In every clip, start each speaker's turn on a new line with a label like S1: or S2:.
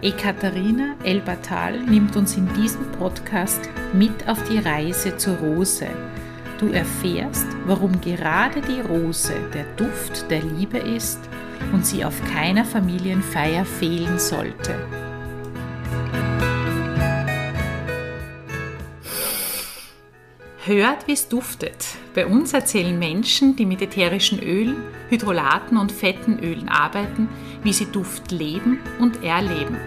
S1: Ekaterina Elbertal nimmt uns in diesem Podcast mit auf die Reise zur Rose. Du erfährst, warum gerade die Rose der Duft der Liebe ist und sie auf keiner Familienfeier fehlen sollte. Hört, wie es duftet. Bei uns erzählen Menschen, die mit ätherischen Ölen, Hydrolaten und fetten Ölen arbeiten, wie sie Duft leben und erleben.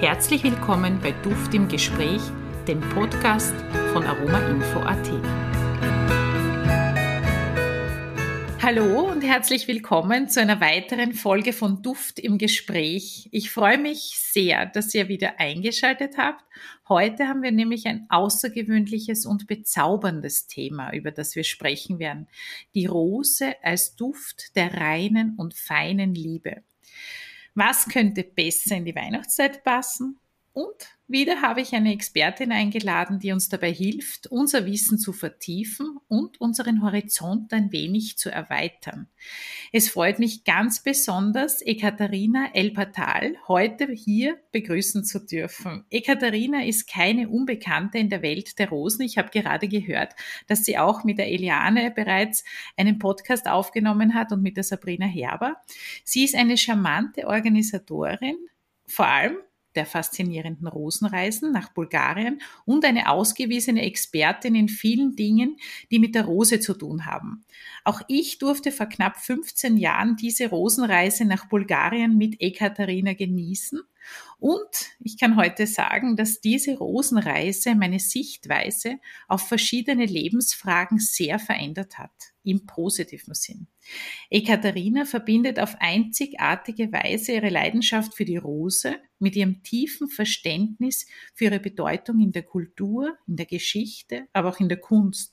S1: Herzlich willkommen bei Duft im Gespräch, dem Podcast von aromainfo.at. Hallo und herzlich willkommen zu einer weiteren Folge von Duft im Gespräch. Ich freue mich sehr, dass ihr wieder eingeschaltet habt. Heute haben wir nämlich ein außergewöhnliches und bezauberndes Thema, über das wir sprechen werden. Die Rose als Duft der reinen und feinen Liebe. Was könnte besser in die Weihnachtszeit passen? Und wieder habe ich eine Expertin eingeladen, die uns dabei hilft, unser Wissen zu vertiefen und unseren Horizont ein wenig zu erweitern. Es freut mich ganz besonders, Ekaterina Elpatal heute hier begrüßen zu dürfen. Ekaterina ist keine Unbekannte in der Welt der Rosen. Ich habe gerade gehört, dass sie auch mit der Eliane bereits einen Podcast aufgenommen hat und mit der Sabrina Herber. Sie ist eine charmante Organisatorin, vor allem der faszinierenden Rosenreisen nach Bulgarien und eine ausgewiesene Expertin in vielen Dingen, die mit der Rose zu tun haben. Auch ich durfte vor knapp 15 Jahren diese Rosenreise nach Bulgarien mit Ekaterina genießen und ich kann heute sagen, dass diese Rosenreise meine Sichtweise auf verschiedene Lebensfragen sehr verändert hat, im positiven Sinn. Ekaterina verbindet auf einzigartige Weise ihre Leidenschaft für die Rose mit ihrem tiefen Verständnis für ihre Bedeutung in der Kultur, in der Geschichte, aber auch in der Kunst.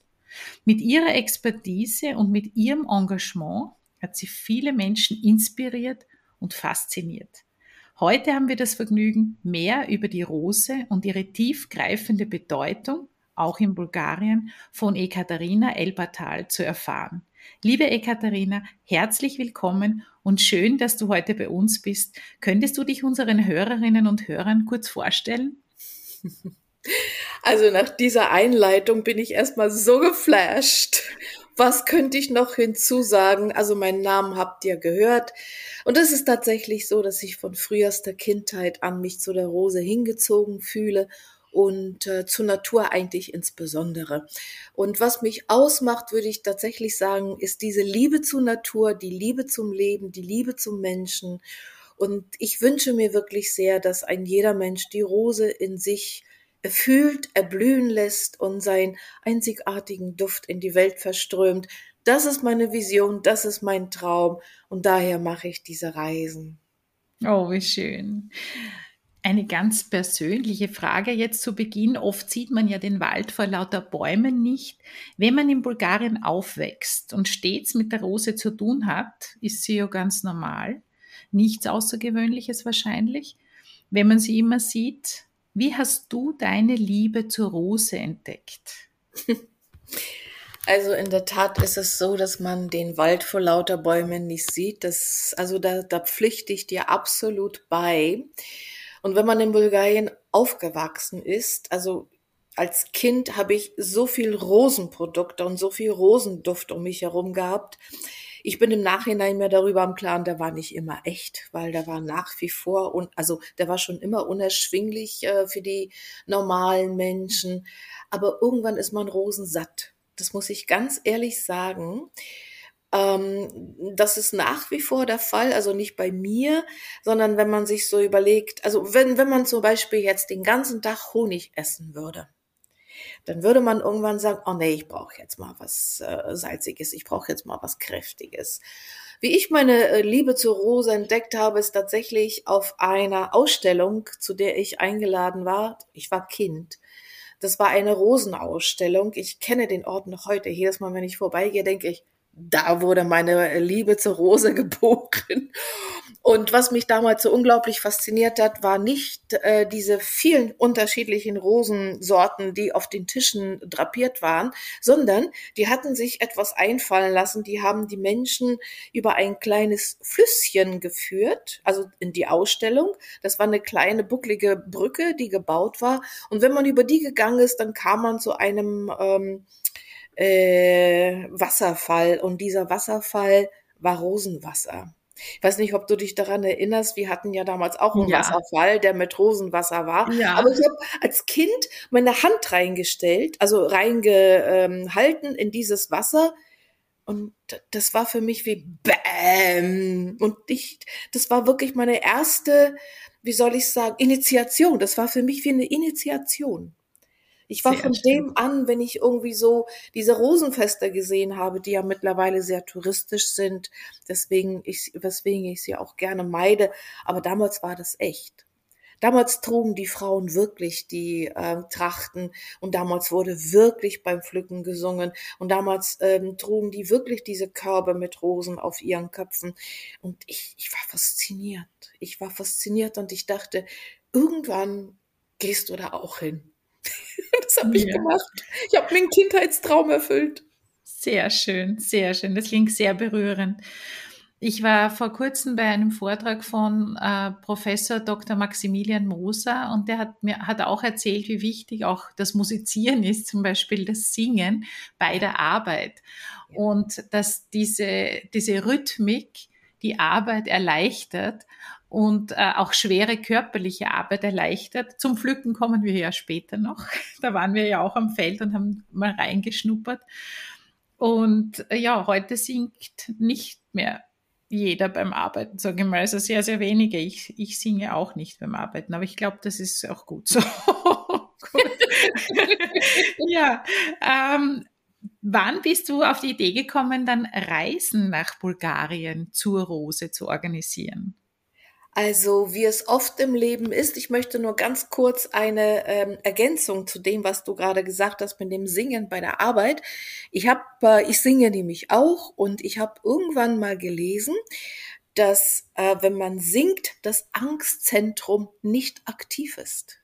S1: Mit ihrer Expertise und mit ihrem Engagement hat sie viele Menschen inspiriert und fasziniert. Heute haben wir das Vergnügen, mehr über die Rose und ihre tiefgreifende Bedeutung, auch in Bulgarien, von Ekaterina Elbatal zu erfahren. Liebe Ekaterina, herzlich willkommen und schön, dass du heute bei uns bist. Könntest du dich unseren Hörerinnen und Hörern kurz vorstellen?
S2: Also nach dieser Einleitung bin ich erstmal so geflasht. Was könnte ich noch hinzusagen? Also meinen Namen habt ihr gehört. Und es ist tatsächlich so, dass ich von frühester Kindheit an mich zu der Rose hingezogen fühle und äh, zur Natur eigentlich insbesondere. Und was mich ausmacht, würde ich tatsächlich sagen, ist diese Liebe zur Natur, die Liebe zum Leben, die Liebe zum Menschen. Und ich wünsche mir wirklich sehr, dass ein jeder Mensch die Rose in sich fühlt, erblühen lässt und seinen einzigartigen Duft in die Welt verströmt. Das ist meine Vision, das ist mein Traum und daher mache ich diese Reisen.
S1: Oh, wie schön. Eine ganz persönliche Frage jetzt zu Beginn. Oft sieht man ja den Wald vor lauter Bäumen nicht. Wenn man in Bulgarien aufwächst und stets mit der Rose zu tun hat, ist sie ja ganz normal. Nichts Außergewöhnliches wahrscheinlich. Wenn man sie immer sieht, wie hast du deine Liebe zur Rose entdeckt?
S2: Also in der Tat ist es so, dass man den Wald vor lauter Bäumen nicht sieht. Das, also da, da pflichte ich dir absolut bei. Und wenn man in Bulgarien aufgewachsen ist, also als Kind habe ich so viel Rosenprodukte und so viel Rosenduft um mich herum gehabt. Ich bin im Nachhinein mir darüber am Klaren, der war nicht immer echt, weil der war nach wie vor und also der war schon immer unerschwinglich äh, für die normalen Menschen. Aber irgendwann ist man rosensatt. Das muss ich ganz ehrlich sagen. Ähm, das ist nach wie vor der Fall, also nicht bei mir, sondern wenn man sich so überlegt, also wenn, wenn man zum Beispiel jetzt den ganzen Tag Honig essen würde, dann würde man irgendwann sagen, oh nee, ich brauche jetzt mal was äh, Salziges, ich brauche jetzt mal was Kräftiges. Wie ich meine äh, Liebe zur Rose entdeckt habe, ist tatsächlich auf einer Ausstellung, zu der ich eingeladen war. Ich war Kind. Das war eine Rosenausstellung. Ich kenne den Ort noch heute. Jedes Mal, wenn ich vorbeigehe, denke ich, da wurde meine Liebe zur Rose geboren. Und was mich damals so unglaublich fasziniert hat, war nicht äh, diese vielen unterschiedlichen Rosensorten, die auf den Tischen drapiert waren, sondern die hatten sich etwas einfallen lassen. Die haben die Menschen über ein kleines Flüsschen geführt, also in die Ausstellung. Das war eine kleine bucklige Brücke, die gebaut war. Und wenn man über die gegangen ist, dann kam man zu einem ähm, äh, Wasserfall. Und dieser Wasserfall war Rosenwasser. Ich weiß nicht, ob du dich daran erinnerst, wir hatten ja damals auch einen ja. Wasserfall, der mit Rosenwasser war. Ja. Aber ich habe als Kind meine Hand reingestellt, also reingehalten in dieses Wasser. Und das war für mich wie Bäm. Und ich, das war wirklich meine erste, wie soll ich sagen, Initiation. Das war für mich wie eine Initiation. Ich war sehr von stimmt. dem an, wenn ich irgendwie so diese Rosenfeste gesehen habe, die ja mittlerweile sehr touristisch sind, deswegen ich, weswegen ich sie auch gerne meide. Aber damals war das echt. Damals trugen die Frauen wirklich die äh, Trachten und damals wurde wirklich beim Pflücken gesungen und damals ähm, trugen die wirklich diese Körbe mit Rosen auf ihren Köpfen und ich, ich war fasziniert. Ich war fasziniert und ich dachte, irgendwann gehst du da auch hin. das habe ich ja. gemacht. Ich habe mir einen Kindheitstraum erfüllt.
S1: Sehr schön, sehr schön. Das klingt sehr berührend. Ich war vor kurzem bei einem Vortrag von äh, Professor Dr. Maximilian Moser und der hat mir hat auch erzählt, wie wichtig auch das Musizieren ist, zum Beispiel das Singen bei der Arbeit und dass diese diese Rhythmik die Arbeit erleichtert und äh, auch schwere körperliche Arbeit erleichtert. Zum Pflücken kommen wir ja später noch. Da waren wir ja auch am Feld und haben mal reingeschnuppert. Und äh, ja, heute singt nicht mehr jeder beim Arbeiten, sage ich mal. Also sehr, sehr wenige. Ich, ich singe auch nicht beim Arbeiten, aber ich glaube, das ist auch gut so. ja, ähm, wann bist du auf die Idee gekommen, dann Reisen nach Bulgarien zur Rose zu organisieren?
S2: Also wie es oft im Leben ist, ich möchte nur ganz kurz eine ähm, Ergänzung zu dem, was du gerade gesagt hast mit dem Singen bei der Arbeit. Ich habe, äh, ich singe nämlich auch und ich habe irgendwann mal gelesen, dass äh, wenn man singt, das Angstzentrum nicht aktiv ist.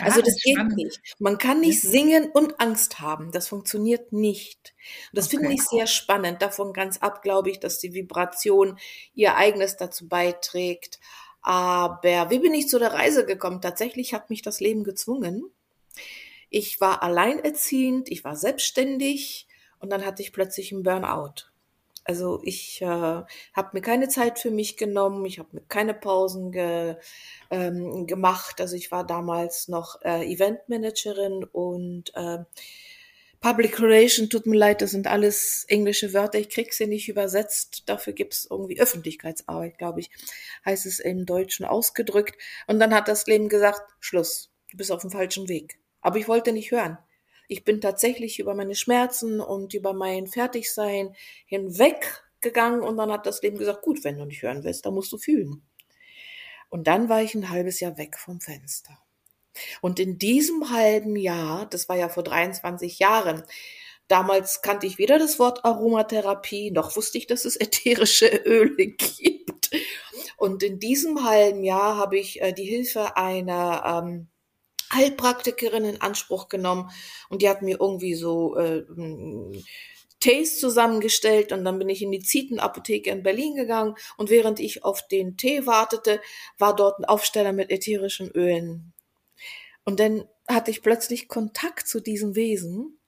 S2: Also das geht spannend. nicht. Man kann nicht singen und Angst haben. Das funktioniert nicht. Und das okay. finde ich sehr spannend. Davon ganz ab, glaube ich, dass die Vibration ihr eigenes dazu beiträgt. Aber wie bin ich zu der Reise gekommen? Tatsächlich hat mich das Leben gezwungen. Ich war alleinerziehend, ich war selbstständig und dann hatte ich plötzlich einen Burnout. Also ich äh, habe mir keine Zeit für mich genommen, ich habe mir keine Pausen ge, ähm, gemacht. Also ich war damals noch äh, Eventmanagerin und äh, Public Relation, tut mir leid, das sind alles englische Wörter, ich krieg sie nicht übersetzt. Dafür gibt's irgendwie Öffentlichkeitsarbeit, glaube ich, heißt es im Deutschen ausgedrückt. Und dann hat das Leben gesagt, Schluss, du bist auf dem falschen Weg. Aber ich wollte nicht hören. Ich bin tatsächlich über meine Schmerzen und über mein Fertigsein hinweggegangen und dann hat das Leben gesagt, gut, wenn du nicht hören willst, dann musst du fühlen. Und dann war ich ein halbes Jahr weg vom Fenster. Und in diesem halben Jahr, das war ja vor 23 Jahren, damals kannte ich weder das Wort Aromatherapie, noch wusste ich, dass es ätherische Öle gibt. Und in diesem halben Jahr habe ich äh, die Hilfe einer ähm, Heilpraktikerin in Anspruch genommen und die hat mir irgendwie so äh, Tees zusammengestellt und dann bin ich in die Zietenapotheke in Berlin gegangen und während ich auf den Tee wartete, war dort ein Aufsteller mit ätherischen Ölen. Und dann hatte ich plötzlich Kontakt zu diesen Wesen.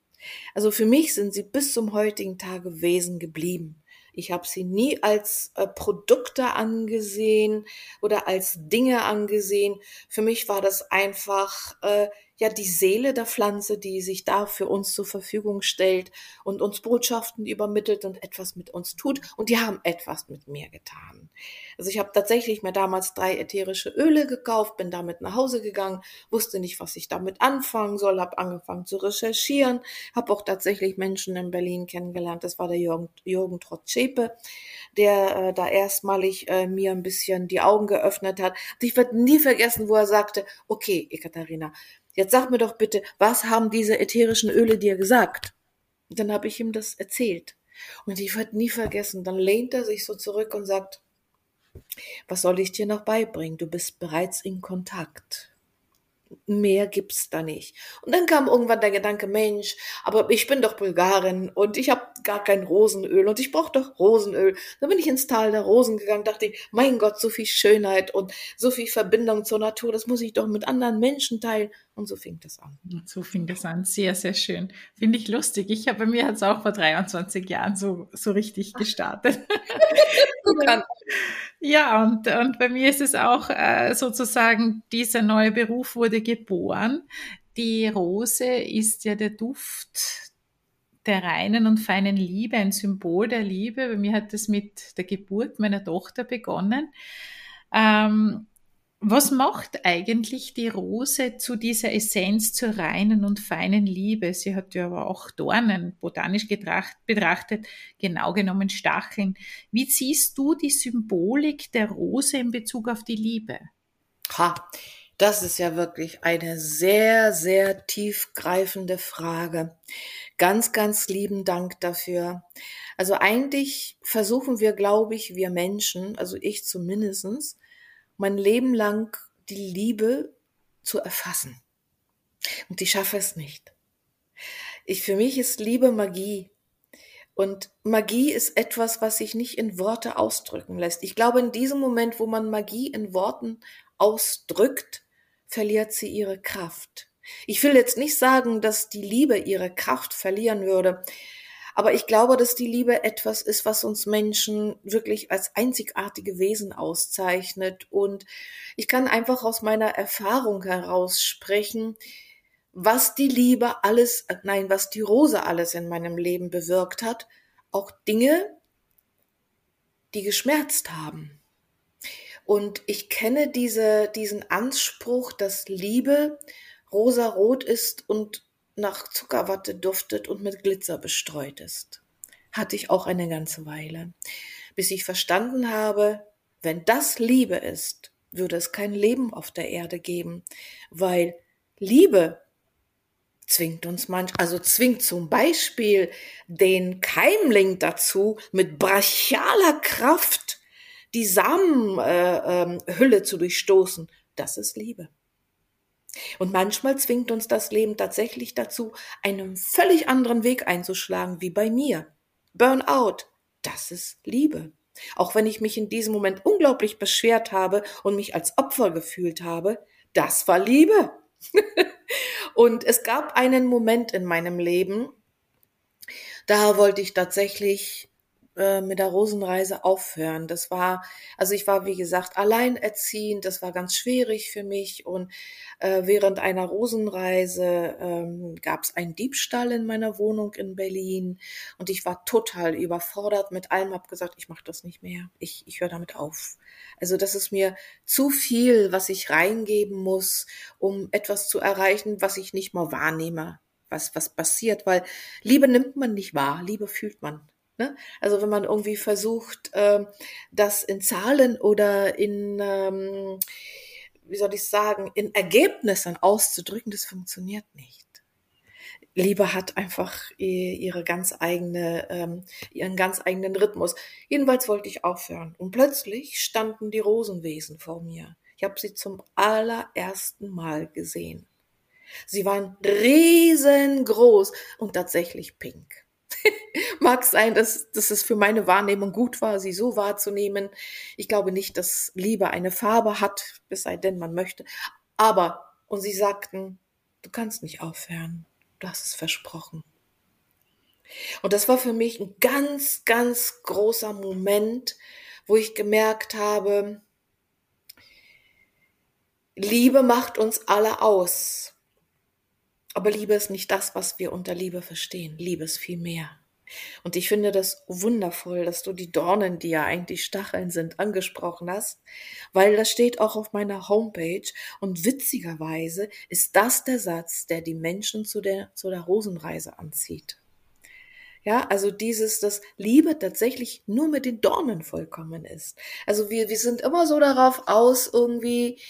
S2: Also für mich sind sie bis zum heutigen Tage Wesen geblieben. Ich habe sie nie als äh, Produkte angesehen oder als Dinge angesehen. Für mich war das einfach äh, ja die Seele der Pflanze, die sich da für uns zur Verfügung stellt und uns Botschaften übermittelt und etwas mit uns tut. Und die haben etwas mit mir getan. Also ich habe tatsächlich mir damals drei ätherische Öle gekauft, bin damit nach Hause gegangen, wusste nicht, was ich damit anfangen soll, habe angefangen zu recherchieren, habe auch tatsächlich Menschen in Berlin kennengelernt. Das war der Jürgen, Jürgen Trotschepe, der äh, da erstmalig äh, mir ein bisschen die Augen geöffnet hat. Und ich werde nie vergessen, wo er sagte, okay, Ekaterina, Jetzt sag mir doch bitte, was haben diese ätherischen Öle dir gesagt? Und dann habe ich ihm das erzählt. Und ich werde nie vergessen, dann lehnt er sich so zurück und sagt, Was soll ich dir noch beibringen? Du bist bereits in Kontakt mehr gibt's da nicht. Und dann kam irgendwann der Gedanke, Mensch, aber ich bin doch Bulgarin und ich habe gar kein Rosenöl und ich brauche doch Rosenöl. Dann bin ich ins Tal der Rosen gegangen, dachte ich, mein Gott, so viel Schönheit und so viel Verbindung zur Natur, das muss ich doch mit anderen Menschen teilen. Und so fing das an.
S1: So fing das an. Sehr, sehr schön. Finde ich lustig. Ich habe bei mir hat es auch vor 23 Jahren so, so richtig gestartet. ja, und, und bei mir ist es auch äh, sozusagen, dieser neue Beruf wurde geboren. Die Rose ist ja der Duft der reinen und feinen Liebe, ein Symbol der Liebe. Bei mir hat es mit der Geburt meiner Tochter begonnen. Ähm, was macht eigentlich die Rose zu dieser Essenz zur reinen und feinen Liebe? Sie hat ja aber auch Dornen, botanisch betrachtet, genau genommen Stacheln. Wie siehst du die Symbolik der Rose in Bezug auf die Liebe?
S2: Ha, das ist ja wirklich eine sehr, sehr tiefgreifende Frage. Ganz, ganz lieben Dank dafür. Also eigentlich versuchen wir, glaube ich, wir Menschen, also ich zumindestens mein Leben lang die Liebe zu erfassen. Und ich schaffe es nicht. Ich, für mich ist Liebe Magie. Und Magie ist etwas, was sich nicht in Worte ausdrücken lässt. Ich glaube, in diesem Moment, wo man Magie in Worten ausdrückt, verliert sie ihre Kraft. Ich will jetzt nicht sagen, dass die Liebe ihre Kraft verlieren würde, aber ich glaube, dass die Liebe etwas ist, was uns Menschen wirklich als einzigartige Wesen auszeichnet. Und ich kann einfach aus meiner Erfahrung heraus sprechen, was die Liebe alles, nein, was die Rose alles in meinem Leben bewirkt hat. Auch Dinge, die geschmerzt haben. Und ich kenne diese, diesen Anspruch, dass Liebe rosarot ist und nach Zuckerwatte duftet und mit Glitzer bestreut ist. Hatte ich auch eine ganze Weile, bis ich verstanden habe, wenn das Liebe ist, würde es kein Leben auf der Erde geben, weil Liebe zwingt uns manch, also zwingt zum Beispiel den Keimling dazu, mit brachialer Kraft die Samenhülle äh, äh, zu durchstoßen. Das ist Liebe. Und manchmal zwingt uns das Leben tatsächlich dazu, einen völlig anderen Weg einzuschlagen, wie bei mir. Burnout, das ist Liebe. Auch wenn ich mich in diesem Moment unglaublich beschwert habe und mich als Opfer gefühlt habe, das war Liebe. und es gab einen Moment in meinem Leben, da wollte ich tatsächlich äh, mit der Rosenreise aufhören. Das war, also ich war, wie gesagt, alleinerziehend, das war ganz schwierig für mich und äh, während einer Rosenreise ähm, gab es einen Diebstahl in meiner Wohnung in Berlin und ich war total überfordert mit allem, habe gesagt, ich mache das nicht mehr, ich, ich höre damit auf. Also das ist mir zu viel, was ich reingeben muss, um etwas zu erreichen, was ich nicht mal wahrnehme was, was passiert, weil Liebe nimmt man nicht wahr, Liebe fühlt man. Ne? Also wenn man irgendwie versucht, ähm, das in Zahlen oder in, ähm, wie soll ich sagen, in Ergebnissen auszudrücken, das funktioniert nicht. Liebe hat einfach ihre ganz eigene, ähm, ihren ganz eigenen Rhythmus. Jedenfalls wollte ich aufhören. Und plötzlich standen die Rosenwesen vor mir. Ich habe sie zum allerersten Mal gesehen. Sie waren riesengroß und tatsächlich pink. Mag sein, dass, dass es für meine Wahrnehmung gut war, sie so wahrzunehmen. Ich glaube nicht, dass Liebe eine Farbe hat, es sei denn, man möchte. Aber, und sie sagten, du kannst nicht aufhören. Du hast es versprochen. Und das war für mich ein ganz, ganz großer Moment, wo ich gemerkt habe, Liebe macht uns alle aus. Aber Liebe ist nicht das, was wir unter Liebe verstehen. Liebe ist viel mehr. Und ich finde das wundervoll, dass du die Dornen, die ja eigentlich Stacheln sind, angesprochen hast, weil das steht auch auf meiner Homepage und witzigerweise ist das der Satz, der die Menschen zu der, zu der Rosenreise anzieht. Ja, also dieses, dass Liebe tatsächlich nur mit den Dornen vollkommen ist. Also wir, wir sind immer so darauf aus, irgendwie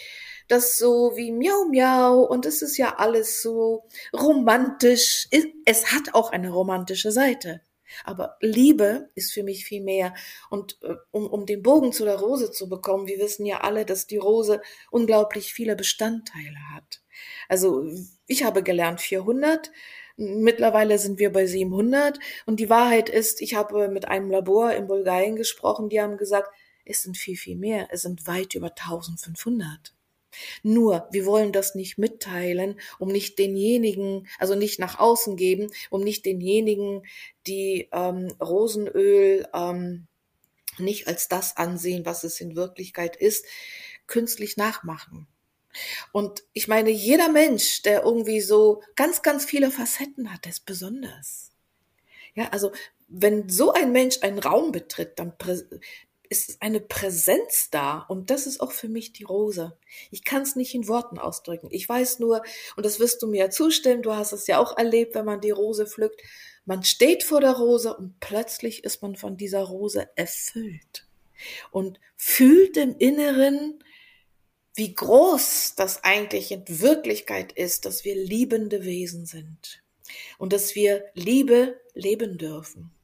S2: das so wie Miau Miau und es ist ja alles so romantisch. Es hat auch eine romantische Seite. Aber Liebe ist für mich viel mehr. Und äh, um, um den Bogen zu der Rose zu bekommen, wir wissen ja alle, dass die Rose unglaublich viele Bestandteile hat. Also ich habe gelernt 400. Mittlerweile sind wir bei 700. Und die Wahrheit ist, ich habe mit einem Labor in Bulgarien gesprochen, die haben gesagt, es sind viel, viel mehr. Es sind weit über 1500. Nur, wir wollen das nicht mitteilen, um nicht denjenigen, also nicht nach außen geben, um nicht denjenigen, die ähm, Rosenöl ähm, nicht als das ansehen, was es in Wirklichkeit ist, künstlich nachmachen. Und ich meine, jeder Mensch, der irgendwie so ganz, ganz viele Facetten hat, ist besonders. Ja, also wenn so ein Mensch einen Raum betritt, dann ist eine Präsenz da und das ist auch für mich die Rose. Ich kann es nicht in Worten ausdrücken. Ich weiß nur, und das wirst du mir ja zustimmen, du hast es ja auch erlebt, wenn man die Rose pflückt, man steht vor der Rose und plötzlich ist man von dieser Rose erfüllt und fühlt im Inneren, wie groß das eigentlich in Wirklichkeit ist, dass wir liebende Wesen sind und dass wir Liebe leben dürfen.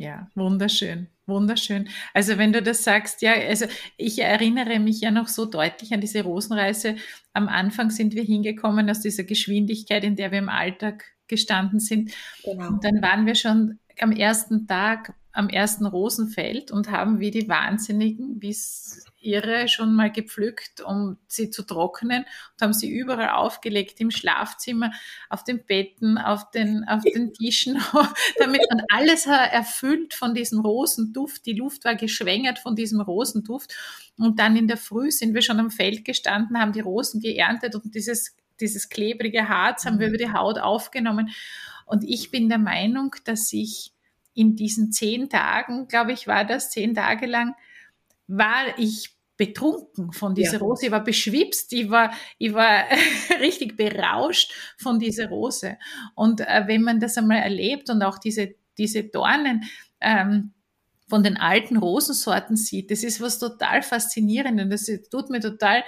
S1: Ja, wunderschön. Wunderschön. Also wenn du das sagst, ja, also ich erinnere mich ja noch so deutlich an diese Rosenreise. Am Anfang sind wir hingekommen aus dieser Geschwindigkeit, in der wir im Alltag gestanden sind. Genau. Und dann waren wir schon am ersten Tag am ersten Rosenfeld und haben wie die Wahnsinnigen, wie es ihre, schon mal gepflückt, um sie zu trocknen und haben sie überall aufgelegt, im Schlafzimmer, auf den Betten, auf den, auf den Tischen, damit man alles erfüllt von diesem Rosenduft. Die Luft war geschwängert von diesem Rosenduft. Und dann in der Früh sind wir schon am Feld gestanden, haben die Rosen geerntet und dieses, dieses klebrige Harz haben wir über die Haut aufgenommen. Und ich bin der Meinung, dass ich in diesen zehn Tagen, glaube ich, war das zehn Tage lang, war ich betrunken von dieser ja. Rose. Ich war beschwipst, ich war, ich war richtig berauscht von dieser Rose. Und äh, wenn man das einmal erlebt und auch diese, diese Dornen, ähm, von den alten Rosensorten sieht, das ist was total faszinierendes. Das tut mir total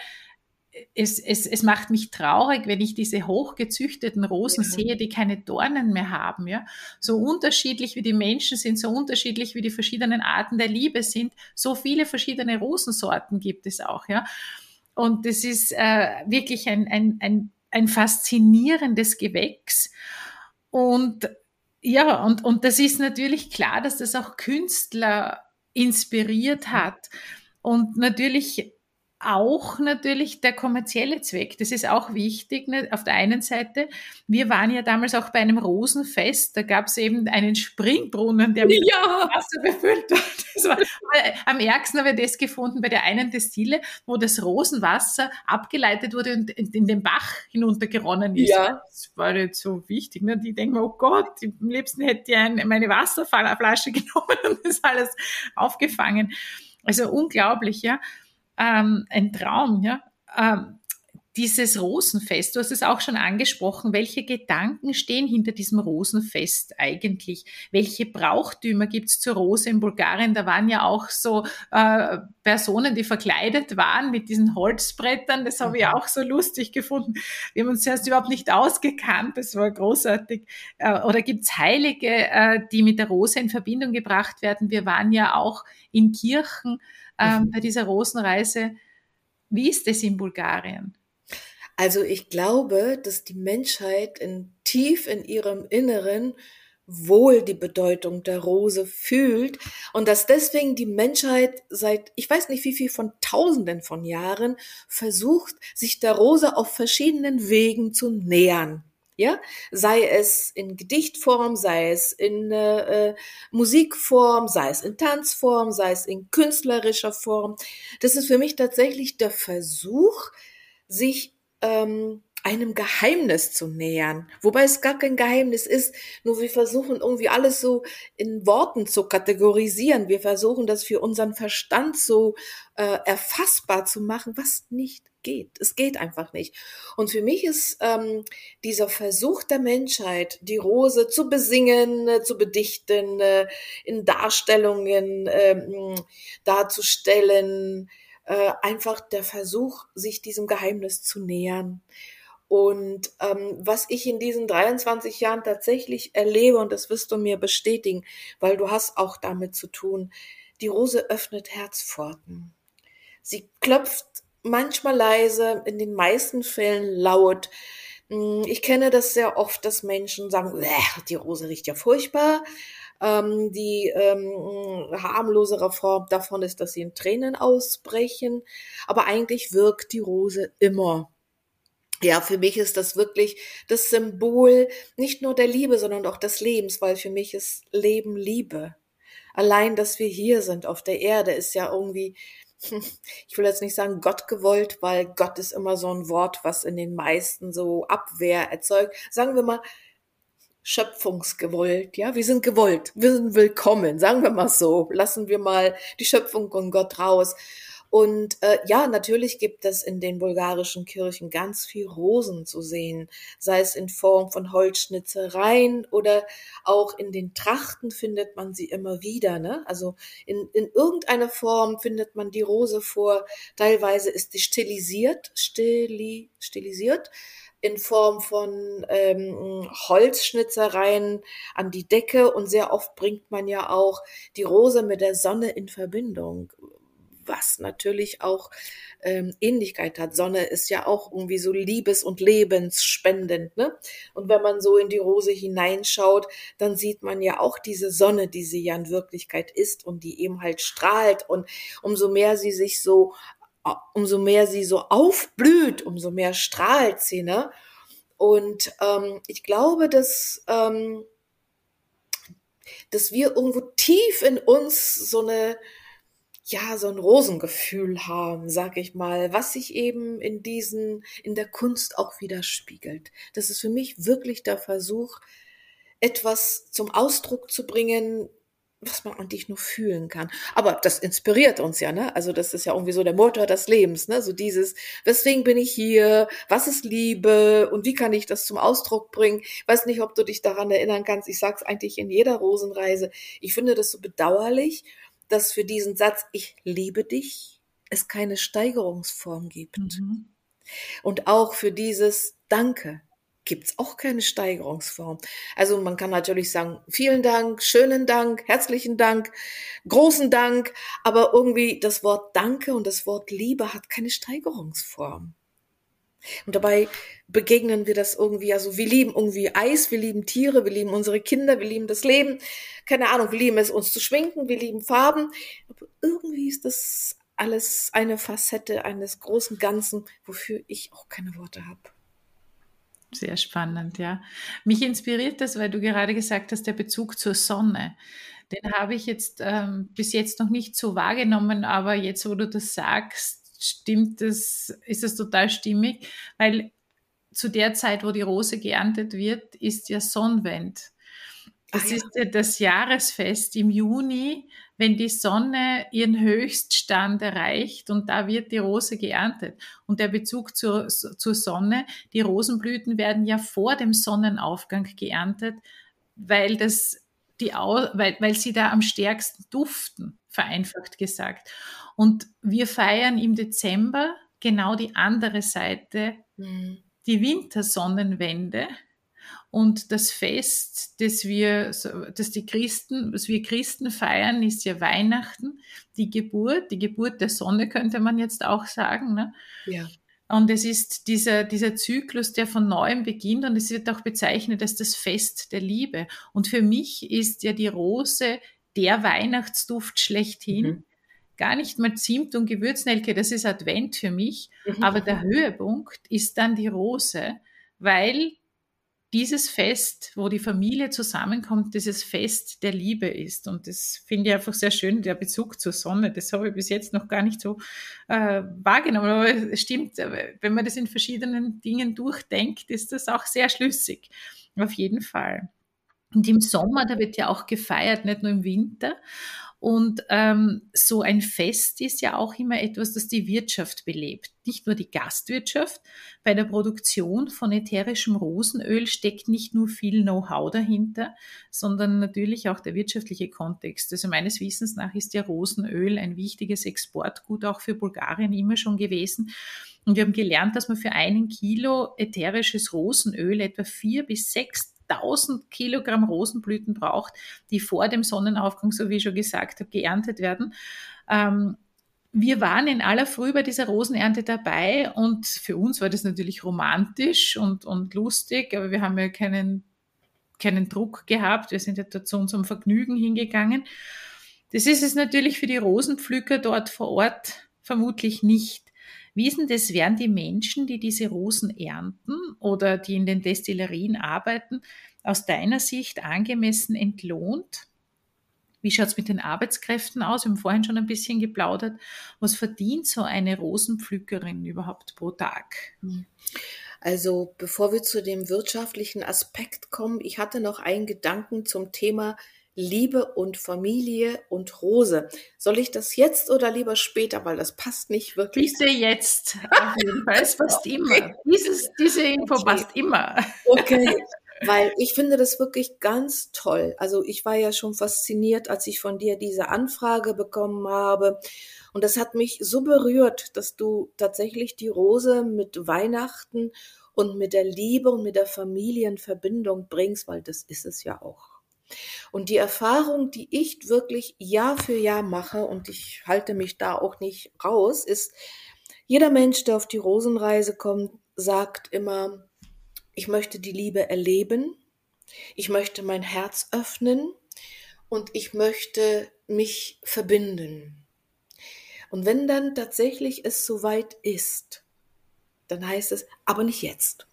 S1: es, es, es macht mich traurig, wenn ich diese hochgezüchteten Rosen ja. sehe, die keine Dornen mehr haben. Ja? So unterschiedlich wie die Menschen sind, so unterschiedlich wie die verschiedenen Arten der Liebe sind, so viele verschiedene Rosensorten gibt es auch. Ja? Und das ist äh, wirklich ein, ein, ein, ein faszinierendes Gewächs. Und ja, und, und das ist natürlich klar, dass das auch Künstler inspiriert hat. Und natürlich auch natürlich der kommerzielle Zweck. Das ist auch wichtig. Ne? Auf der einen Seite, wir waren ja damals auch bei einem Rosenfest, da gab es eben einen Springbrunnen, der mit ja. Wasser befüllt war. am ärgsten habe ich das gefunden bei der einen Destille, wo das Rosenwasser abgeleitet wurde und in den Bach hinuntergeronnen ist. Ja. Das war jetzt so wichtig. Ne? Die denken, oh Gott, am liebsten hätte ich meine Wasserflasche genommen und das alles aufgefangen. Also unglaublich, ja ähm, ein Traum, ja. Ähm, dieses Rosenfest, du hast es auch schon angesprochen, welche Gedanken stehen hinter diesem Rosenfest eigentlich? Welche Brauchtümer gibt's zur Rose in Bulgarien? Da waren ja auch so äh, Personen, die verkleidet waren mit diesen Holzbrettern. Das habe ich mhm. auch so lustig gefunden. Wir haben uns zuerst überhaupt nicht ausgekannt. Das war großartig. Äh, oder gibt's Heilige, äh, die mit der Rose in Verbindung gebracht werden? Wir waren ja auch in Kirchen ähm, mhm. bei dieser Rosenreise. Wie ist es in Bulgarien?
S2: Also ich glaube, dass die Menschheit in, tief in ihrem Inneren wohl die Bedeutung der Rose fühlt und dass deswegen die Menschheit seit ich weiß nicht wie viel von Tausenden von Jahren versucht, sich der Rose auf verschiedenen Wegen zu nähern ja, sei es in Gedichtform, sei es in äh, Musikform, sei es in Tanzform, sei es in künstlerischer Form. Das ist für mich tatsächlich der Versuch, sich ähm, einem Geheimnis zu nähern, wobei es gar kein Geheimnis ist, nur wir versuchen irgendwie alles so in Worten zu kategorisieren. Wir versuchen das für unseren Verstand so äh, erfassbar zu machen, was nicht geht. Es geht einfach nicht. Und für mich ist ähm, dieser Versuch der Menschheit, die Rose zu besingen, äh, zu bedichten, äh, in Darstellungen äh, darzustellen, äh, einfach der Versuch, sich diesem Geheimnis zu nähern Und ähm, was ich in diesen 23 Jahren tatsächlich erlebe, und das wirst du mir bestätigen, weil du hast auch damit zu tun, die Rose öffnet Herzpforten. Sie klopft manchmal leise, in den meisten Fällen laut. Hm, ich kenne das sehr oft, dass Menschen sagen, die Rose riecht ja furchtbar. Ähm, die ähm, harmlosere Form davon ist, dass sie in Tränen ausbrechen. Aber eigentlich wirkt die Rose immer. Ja, für mich ist das wirklich das Symbol nicht nur der Liebe, sondern auch des Lebens, weil für mich ist Leben Liebe. Allein, dass wir hier sind auf der Erde, ist ja irgendwie, ich will jetzt nicht sagen Gott gewollt, weil Gott ist immer so ein Wort, was in den meisten so Abwehr erzeugt. Sagen wir mal, schöpfungsgewollt, ja, wir sind gewollt, wir sind willkommen, sagen wir mal so, lassen wir mal die Schöpfung und Gott raus. Und äh, ja, natürlich gibt es in den bulgarischen Kirchen ganz viel Rosen zu sehen, sei es in Form von Holzschnitzereien oder auch in den Trachten findet man sie immer wieder. Ne? Also in, in irgendeiner Form findet man die Rose vor. Teilweise ist sie stilisiert, stili, stilisiert in Form von ähm, Holzschnitzereien an die Decke und sehr oft bringt man ja auch die Rose mit der Sonne in Verbindung, was natürlich auch ähm, Ähnlichkeit hat. Sonne ist ja auch irgendwie so liebes- und lebensspendend. Ne? Und wenn man so in die Rose hineinschaut, dann sieht man ja auch diese Sonne, die sie ja in Wirklichkeit ist und die eben halt strahlt. Und umso mehr sie sich so umso mehr sie so aufblüht, umso mehr strahlt sie, ne? Und ähm, ich glaube, dass, ähm, dass wir irgendwo tief in uns so eine, ja, so ein Rosengefühl haben, sag ich mal, was sich eben in diesen, in der Kunst auch widerspiegelt. Das ist für mich wirklich der Versuch, etwas zum Ausdruck zu bringen, was man eigentlich nur fühlen kann. Aber das inspiriert uns ja, ne? Also das ist ja irgendwie so der Motor des Lebens, ne? So dieses, weswegen bin ich hier? Was ist Liebe? Und wie kann ich das zum Ausdruck bringen? Weiß nicht, ob du dich daran erinnern kannst. Ich sag's eigentlich in jeder Rosenreise. Ich finde das so bedauerlich, dass für diesen Satz, ich liebe dich, es keine Steigerungsform gibt. Mhm. Und auch für dieses Danke gibt's auch keine Steigerungsform. Also man kann natürlich sagen, vielen Dank, schönen Dank, herzlichen Dank, großen Dank, aber irgendwie das Wort Danke und das Wort Liebe hat keine Steigerungsform. Und dabei begegnen wir das irgendwie, also wir lieben irgendwie Eis, wir lieben Tiere, wir lieben unsere Kinder, wir lieben das Leben, keine Ahnung, wir lieben es, uns zu schminken, wir lieben Farben, aber irgendwie ist das alles eine Facette eines großen Ganzen, wofür ich auch keine Worte habe.
S1: Sehr spannend, ja. Mich inspiriert das, weil du gerade gesagt hast, der Bezug zur Sonne. Den habe ich jetzt ähm, bis jetzt noch nicht so wahrgenommen, aber jetzt, wo du das sagst, stimmt das, ist das total stimmig, weil zu der Zeit, wo die Rose geerntet wird, ist ja Sonnenwend. Das ja. ist ja das Jahresfest im Juni, wenn die Sonne ihren Höchststand erreicht und da wird die Rose geerntet. Und der Bezug zur, zur Sonne, die Rosenblüten werden ja vor dem Sonnenaufgang geerntet, weil das die, weil, weil sie da am stärksten duften, vereinfacht gesagt. Und wir feiern im Dezember genau die andere Seite, mhm. die Wintersonnenwende und das Fest, das wir, das die Christen, was wir Christen feiern, ist ja Weihnachten, die Geburt, die Geburt der Sonne könnte man jetzt auch sagen. Ne? Ja. Und es ist dieser, dieser Zyklus, der von neuem beginnt und es wird auch bezeichnet als das Fest der Liebe. Und für mich ist ja die Rose der Weihnachtsduft schlechthin. Mhm. Gar nicht mal Zimt und Gewürznelke, das ist Advent für mich. Mhm. Aber der Höhepunkt ist dann die Rose, weil dieses Fest, wo die Familie zusammenkommt, dieses Fest der Liebe ist. Und das finde ich einfach sehr schön, der Bezug zur Sonne. Das habe ich bis jetzt noch gar nicht so äh, wahrgenommen. Aber es stimmt, äh, wenn man das in verschiedenen Dingen durchdenkt, ist das auch sehr schlüssig. Auf jeden Fall. Und im Sommer, da wird ja auch gefeiert, nicht nur im Winter. Und ähm, so ein Fest ist ja auch immer etwas, das die Wirtschaft belebt. Nicht nur die Gastwirtschaft. Bei der Produktion von ätherischem Rosenöl steckt nicht nur viel Know-how dahinter, sondern natürlich auch der wirtschaftliche Kontext. Also meines Wissens nach ist ja Rosenöl ein wichtiges Exportgut auch für Bulgarien immer schon gewesen. Und wir haben gelernt, dass man für einen Kilo ätherisches Rosenöl etwa vier bis sechs 1000 Kilogramm Rosenblüten braucht, die vor dem Sonnenaufgang, so wie ich schon gesagt habe, geerntet werden. Ähm, wir waren in aller Früh bei dieser Rosenernte dabei und für uns war das natürlich romantisch und, und lustig, aber wir haben ja keinen, keinen Druck gehabt. Wir sind ja zu unserem Vergnügen hingegangen. Das ist es natürlich für die Rosenpflücker dort vor Ort vermutlich nicht. Wie ist denn das? Werden die Menschen, die diese Rosen ernten oder die in den Destillerien arbeiten, aus deiner Sicht angemessen entlohnt? Wie schaut es mit den Arbeitskräften aus? Wir haben vorhin schon ein bisschen geplaudert. Was verdient so eine Rosenpflückerin überhaupt pro Tag?
S2: Also bevor wir zu dem wirtschaftlichen Aspekt kommen, ich hatte noch einen Gedanken zum Thema Liebe und Familie und Rose. Soll ich das jetzt oder lieber später, weil das passt nicht wirklich?
S1: Bitte jetzt. Auf jeden Fall. Es passt okay. immer. Dieses, diese Info okay. passt immer.
S2: Okay. Weil ich finde das wirklich ganz toll. Also ich war ja schon fasziniert, als ich von dir diese Anfrage bekommen habe. Und das hat mich so berührt, dass du tatsächlich die Rose mit Weihnachten und mit der Liebe und mit der Familienverbindung bringst, weil das ist es ja auch. Und die Erfahrung, die ich wirklich Jahr für Jahr mache, und ich halte mich da auch nicht raus, ist, jeder Mensch, der auf die Rosenreise kommt, sagt immer, ich möchte die Liebe erleben, ich möchte mein Herz öffnen und ich möchte mich verbinden. Und wenn dann tatsächlich es soweit ist, dann heißt es, aber nicht jetzt.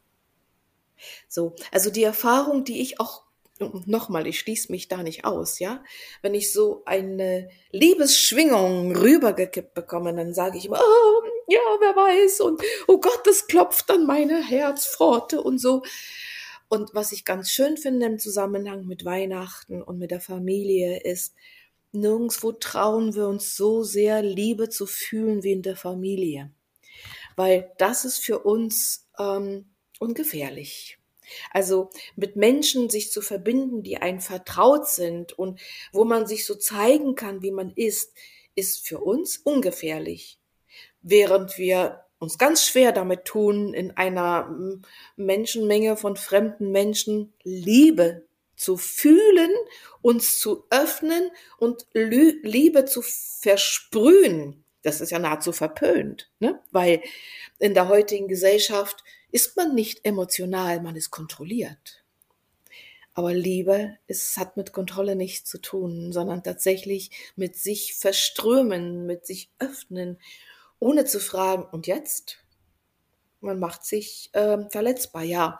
S2: So, also die Erfahrung, die ich auch nochmal, ich schließe mich da nicht aus, ja. Wenn ich so eine Liebesschwingung rübergekippt bekomme, dann sage ich immer, oh, ja, wer weiß, und oh Gott, das klopft an meine Herzpforte und so. Und was ich ganz schön finde im Zusammenhang mit Weihnachten und mit der Familie ist, nirgendwo trauen wir uns so sehr, Liebe zu fühlen wie in der Familie. Weil das ist für uns ähm, ungefährlich. Also mit Menschen sich zu verbinden, die einen vertraut sind und wo man sich so zeigen kann, wie man ist, ist für uns ungefährlich. Während wir uns ganz schwer damit tun, in einer Menschenmenge von fremden Menschen Liebe zu fühlen, uns zu öffnen und Liebe zu versprühen. Das ist ja nahezu verpönt, ne? weil in der heutigen Gesellschaft ist man nicht emotional, man ist kontrolliert. Aber Liebe ist, hat mit Kontrolle nichts zu tun, sondern tatsächlich mit sich verströmen, mit sich öffnen, ohne zu fragen, und jetzt? Man macht sich äh, verletzbar, ja.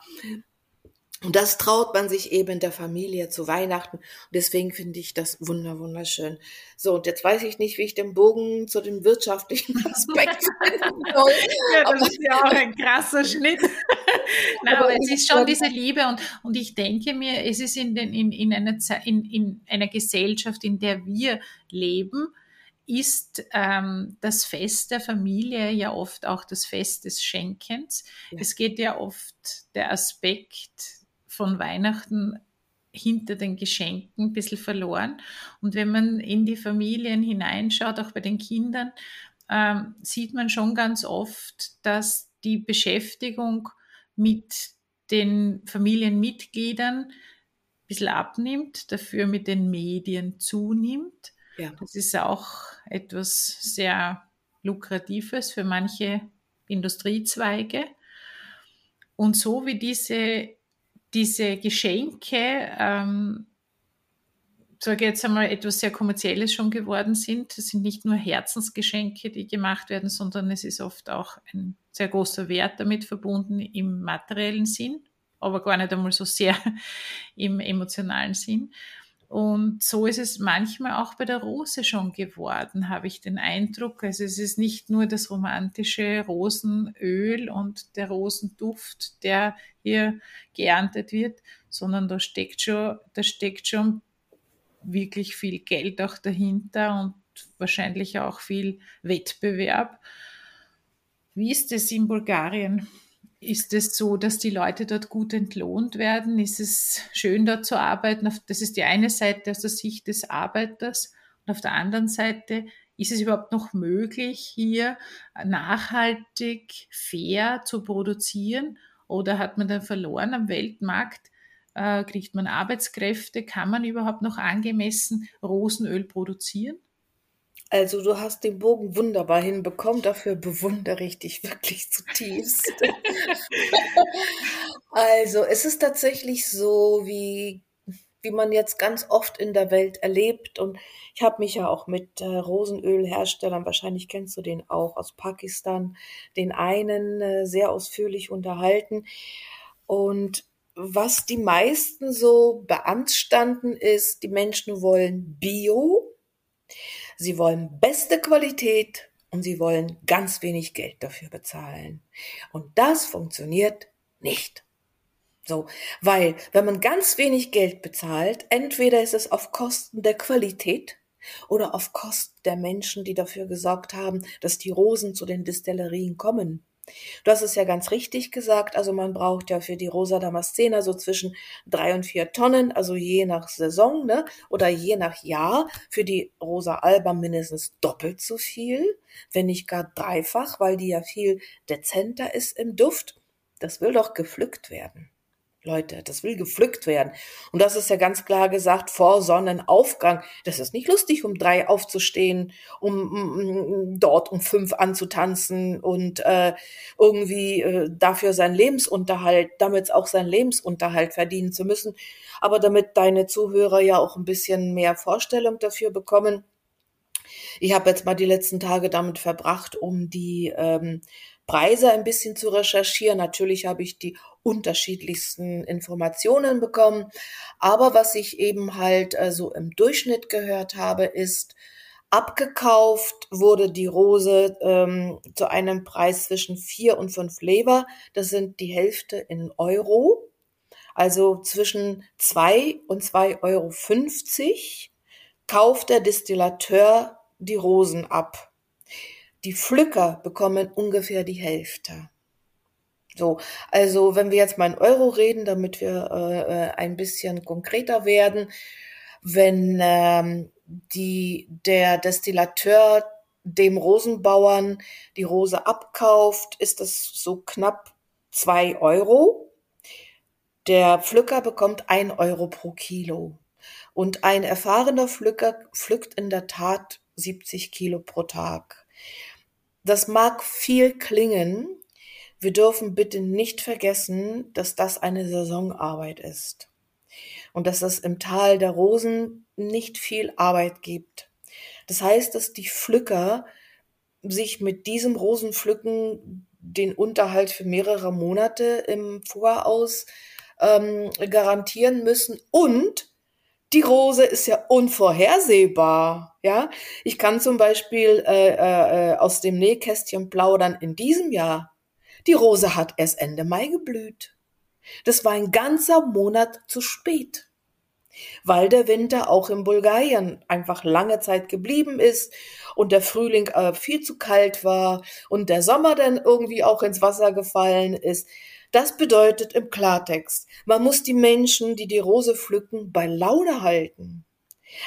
S2: Und das traut man sich eben der Familie zu Weihnachten. Und deswegen finde ich das wunder, wunderschön. So, und jetzt weiß ich nicht, wie ich den Bogen zu dem wirtschaftlichen Aspekt finden soll.
S1: ja, das ist ja auch ein krasser Schnitt. Nein, aber, aber es ist schon diese Liebe und, und ich denke mir, es ist in, den, in, in, einer, in, in einer Gesellschaft, in der wir leben, ist ähm, das Fest der Familie ja oft auch das Fest des Schenkens. Ja. Es geht ja oft der Aspekt von Weihnachten hinter den Geschenken ein bisschen verloren. Und wenn man in die Familien hineinschaut, auch bei den Kindern, ähm, sieht man schon ganz oft, dass die Beschäftigung mit den Familienmitgliedern ein bisschen abnimmt, dafür mit den Medien zunimmt. Ja. Das ist auch etwas sehr Lukratives für manche Industriezweige. Und so wie diese diese Geschenke, ähm, sage jetzt einmal, etwas sehr Kommerzielles schon geworden sind. Es sind nicht nur Herzensgeschenke, die gemacht werden, sondern es ist oft auch ein sehr großer Wert damit verbunden im materiellen Sinn, aber gar nicht einmal so sehr im emotionalen Sinn. Und so ist es manchmal auch bei der Rose schon geworden, habe ich den Eindruck. Also es ist nicht nur das romantische Rosenöl und der Rosenduft, der hier geerntet wird, sondern da steckt schon, da steckt schon wirklich viel Geld auch dahinter und wahrscheinlich auch viel Wettbewerb. Wie ist es in Bulgarien? Ist es so, dass die Leute dort gut entlohnt werden? Ist es schön, dort zu arbeiten? Das ist die eine Seite aus der Sicht des Arbeiters. Und auf der anderen Seite, ist es überhaupt noch möglich, hier nachhaltig, fair zu produzieren? Oder hat man dann verloren am Weltmarkt? Äh, kriegt man Arbeitskräfte? Kann man überhaupt noch angemessen Rosenöl produzieren?
S2: Also du hast den Bogen wunderbar hinbekommen, dafür bewundere ich dich wirklich zutiefst. also es ist tatsächlich so, wie, wie man jetzt ganz oft in der Welt erlebt. Und ich habe mich ja auch mit äh, Rosenölherstellern, wahrscheinlich kennst du den auch aus Pakistan, den einen äh, sehr ausführlich unterhalten. Und was die meisten so beanstanden ist, die Menschen wollen Bio, Sie wollen beste Qualität und sie wollen ganz wenig Geld dafür bezahlen. Und das funktioniert nicht. So, weil wenn man ganz wenig Geld bezahlt, entweder ist es auf Kosten der Qualität oder auf Kosten der Menschen, die dafür gesorgt haben, dass die Rosen zu den Distillerien kommen. Du hast es ja ganz richtig gesagt, also man braucht ja für die Rosa Damascena so zwischen drei und vier Tonnen, also je nach Saison, ne, oder je nach Jahr. Für die Rosa Alba mindestens doppelt so viel, wenn nicht gar dreifach, weil die ja viel dezenter ist im Duft. Das will doch gepflückt werden. Leute, das will gepflückt werden. Und das ist ja ganz klar gesagt vor Sonnenaufgang. Das ist nicht lustig, um drei aufzustehen, um, um dort um fünf anzutanzen und äh, irgendwie äh, dafür seinen Lebensunterhalt, damit auch seinen Lebensunterhalt verdienen zu müssen. Aber damit deine Zuhörer ja auch ein bisschen mehr Vorstellung dafür bekommen. Ich habe jetzt mal die letzten Tage damit verbracht, um die ähm, Preise ein bisschen zu recherchieren. Natürlich habe ich die unterschiedlichsten Informationen bekommen. Aber was ich eben halt äh, so im Durchschnitt gehört habe, ist, abgekauft wurde die Rose ähm, zu einem Preis zwischen vier und fünf Leber. Das sind die Hälfte in Euro. Also zwischen zwei und zwei Euro fünfzig kauft der Distillateur die Rosen ab. Die Pflücker bekommen ungefähr die Hälfte. So, also wenn wir jetzt mal in Euro reden, damit wir äh, äh, ein bisschen konkreter werden, wenn ähm, die, der Destillateur dem Rosenbauern die Rose abkauft, ist das so knapp zwei Euro. Der Pflücker bekommt ein Euro pro Kilo. Und ein erfahrener Pflücker pflückt in der Tat 70 Kilo pro Tag. Das mag viel klingen, wir dürfen bitte nicht vergessen, dass das eine Saisonarbeit ist und dass es im Tal der Rosen nicht viel Arbeit gibt. Das heißt, dass die Pflücker sich mit diesem Rosenpflücken den Unterhalt für mehrere Monate im Voraus ähm, garantieren müssen und die Rose ist ja unvorhersehbar. Ja, ich kann zum Beispiel äh, äh, äh, aus dem Nähkästchen plaudern. In diesem Jahr, die Rose hat erst Ende Mai geblüht. Das war ein ganzer Monat zu spät, weil der Winter auch in Bulgarien einfach lange Zeit geblieben ist und der Frühling äh, viel zu kalt war und der Sommer dann irgendwie auch ins Wasser gefallen ist. Das bedeutet im Klartext, man muss die Menschen, die die Rose pflücken, bei Laune halten.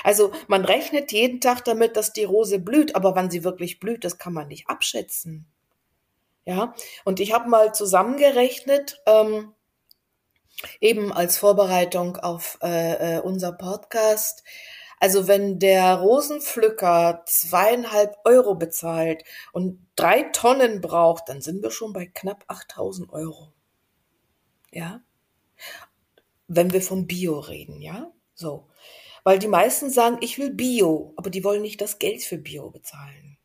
S2: Also man rechnet jeden Tag damit, dass die Rose blüht, aber wann sie wirklich blüht, das kann man nicht abschätzen. Ja, und ich habe mal zusammengerechnet, ähm, eben als Vorbereitung auf äh, äh, unser Podcast. Also wenn der Rosenpflücker zweieinhalb Euro bezahlt und drei Tonnen braucht, dann sind wir schon bei knapp 8000 Euro. Ja. Wenn wir von Bio reden, ja. So. Weil die meisten sagen, ich will Bio, aber die wollen nicht das Geld für Bio bezahlen.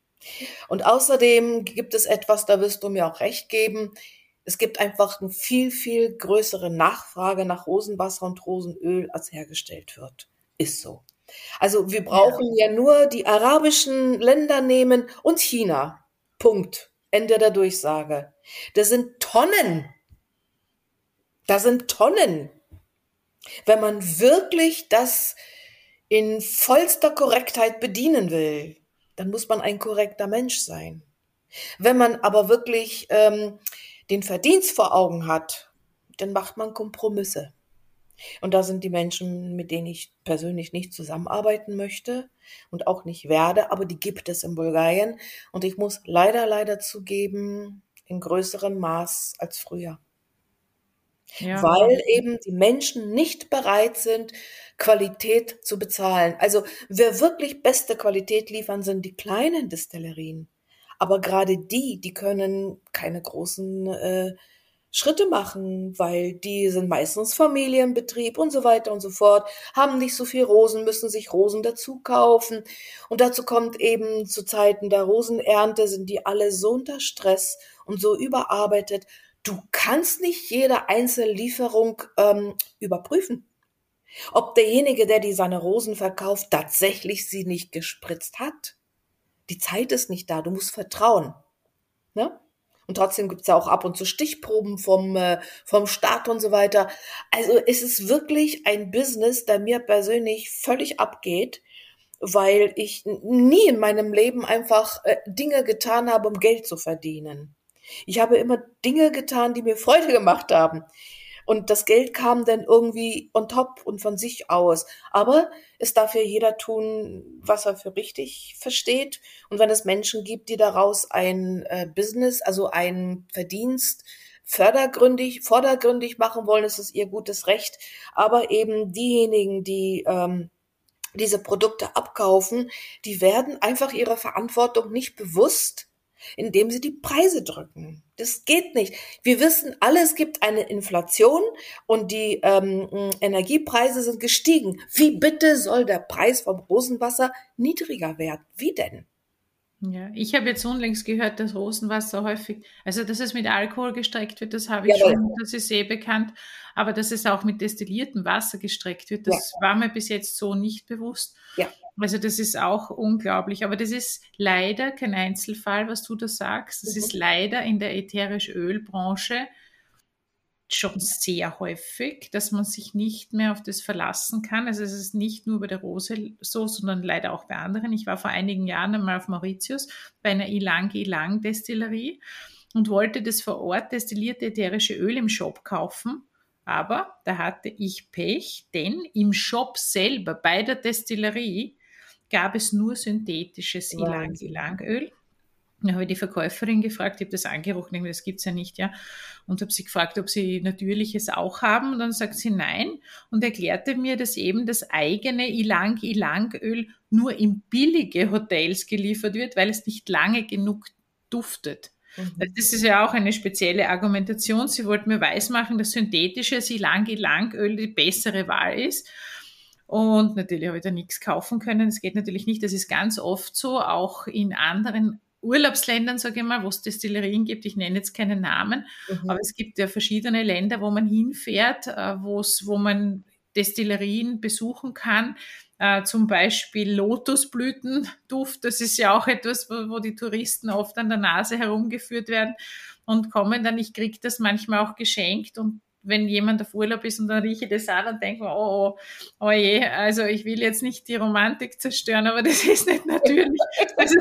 S2: Und außerdem gibt es etwas, da wirst du mir auch recht geben. Es gibt einfach eine viel, viel größere Nachfrage nach Rosenwasser und Rosenöl, als hergestellt wird. Ist so. Also wir brauchen ja, ja nur die arabischen Länder nehmen und China. Punkt. Ende der Durchsage. Das sind Tonnen da sind Tonnen. Wenn man wirklich das in vollster Korrektheit bedienen will, dann muss man ein korrekter Mensch sein. Wenn man aber wirklich ähm, den Verdienst vor Augen hat, dann macht man Kompromisse. Und da sind die Menschen, mit denen ich persönlich nicht zusammenarbeiten möchte und auch nicht werde, aber die gibt es in Bulgarien. Und ich muss leider, leider zugeben, in größerem Maß als früher. Ja. Weil eben die Menschen nicht bereit sind, Qualität zu bezahlen. Also wer wirklich beste Qualität liefern, sind die kleinen Destillerien. Aber gerade die, die können keine großen äh, Schritte machen, weil die sind meistens Familienbetrieb und so weiter und so fort, haben nicht so viel Rosen, müssen sich Rosen dazu kaufen. Und dazu kommt eben zu Zeiten der Rosenernte sind die alle so unter Stress und so überarbeitet. Du kannst nicht jede einzelne Lieferung ähm, überprüfen. Ob derjenige, der dir seine Rosen verkauft, tatsächlich sie nicht gespritzt hat. Die Zeit ist nicht da, du musst vertrauen. Ne? Und trotzdem gibt's ja auch ab und zu Stichproben vom, äh, vom Staat und so weiter. Also es ist wirklich ein Business, der mir persönlich völlig abgeht, weil ich nie in meinem Leben einfach äh, Dinge getan habe, um Geld zu verdienen. Ich habe immer Dinge getan, die mir Freude gemacht haben. Und das Geld kam dann irgendwie on top und von sich aus. Aber es darf ja jeder tun, was er für richtig versteht. Und wenn es Menschen gibt, die daraus ein äh, Business, also ein Verdienst, fördergründig, vordergründig machen wollen, ist es ihr gutes Recht. Aber eben diejenigen, die ähm, diese Produkte abkaufen, die werden einfach ihrer Verantwortung nicht bewusst indem sie die Preise drücken. Das geht nicht. Wir wissen alle, es gibt eine Inflation und die ähm, Energiepreise sind gestiegen. Wie bitte soll der Preis vom Rosenwasser niedriger werden? Wie denn?
S1: Ja, ich habe jetzt unlängst gehört, dass Rosenwasser häufig, also dass es mit Alkohol gestreckt wird, das habe ich ja, schon, das ist eh bekannt, aber dass es auch mit destilliertem Wasser gestreckt wird, das ja. war mir bis jetzt so nicht bewusst. Ja. Also das ist auch unglaublich. Aber das ist leider kein Einzelfall, was du da sagst. Das mhm. ist leider in der ätherischen Ölbranche schon sehr häufig, dass man sich nicht mehr auf das verlassen kann. Also es ist nicht nur bei der Rose so, sondern leider auch bei anderen. Ich war vor einigen Jahren einmal auf Mauritius bei einer Ilang Ilang Destillerie und wollte das vor Ort destillierte ätherische Öl im Shop kaufen. Aber da hatte ich Pech, denn im Shop selber bei der Destillerie gab es nur synthetisches Ilang-Ilang-Öl. Da habe ich die Verkäuferin gefragt, ich habe das angerochen, das gibt es ja nicht, ja. Und habe sie gefragt, ob sie natürliches auch haben. Und dann sagt sie nein und erklärte mir, dass eben das eigene Ilang-Ilang-Öl nur in billige Hotels geliefert wird, weil es nicht lange genug duftet. Mhm. Das ist ja auch eine spezielle Argumentation. Sie wollten mir weismachen, dass synthetisches Ilang-Ilang-Öl die bessere Wahl ist. Und natürlich habe ich da nichts kaufen können. Es geht natürlich nicht. Das ist ganz oft so, auch in anderen Urlaubsländern, sage ich mal, wo es Destillerien gibt. Ich nenne jetzt keine Namen, mhm. aber es gibt ja verschiedene Länder, wo man hinfährt, äh, wo man Destillerien besuchen kann. Äh, zum Beispiel Lotusblütenduft. Das ist ja auch etwas, wo, wo die Touristen oft an der Nase herumgeführt werden und kommen dann. Ich kriege das manchmal auch geschenkt und wenn jemand auf Urlaub ist und dann rieche ich das an, dann denke ich, oh, oh, oh je, also ich will jetzt nicht die Romantik zerstören, aber das ist nicht natürlich. Also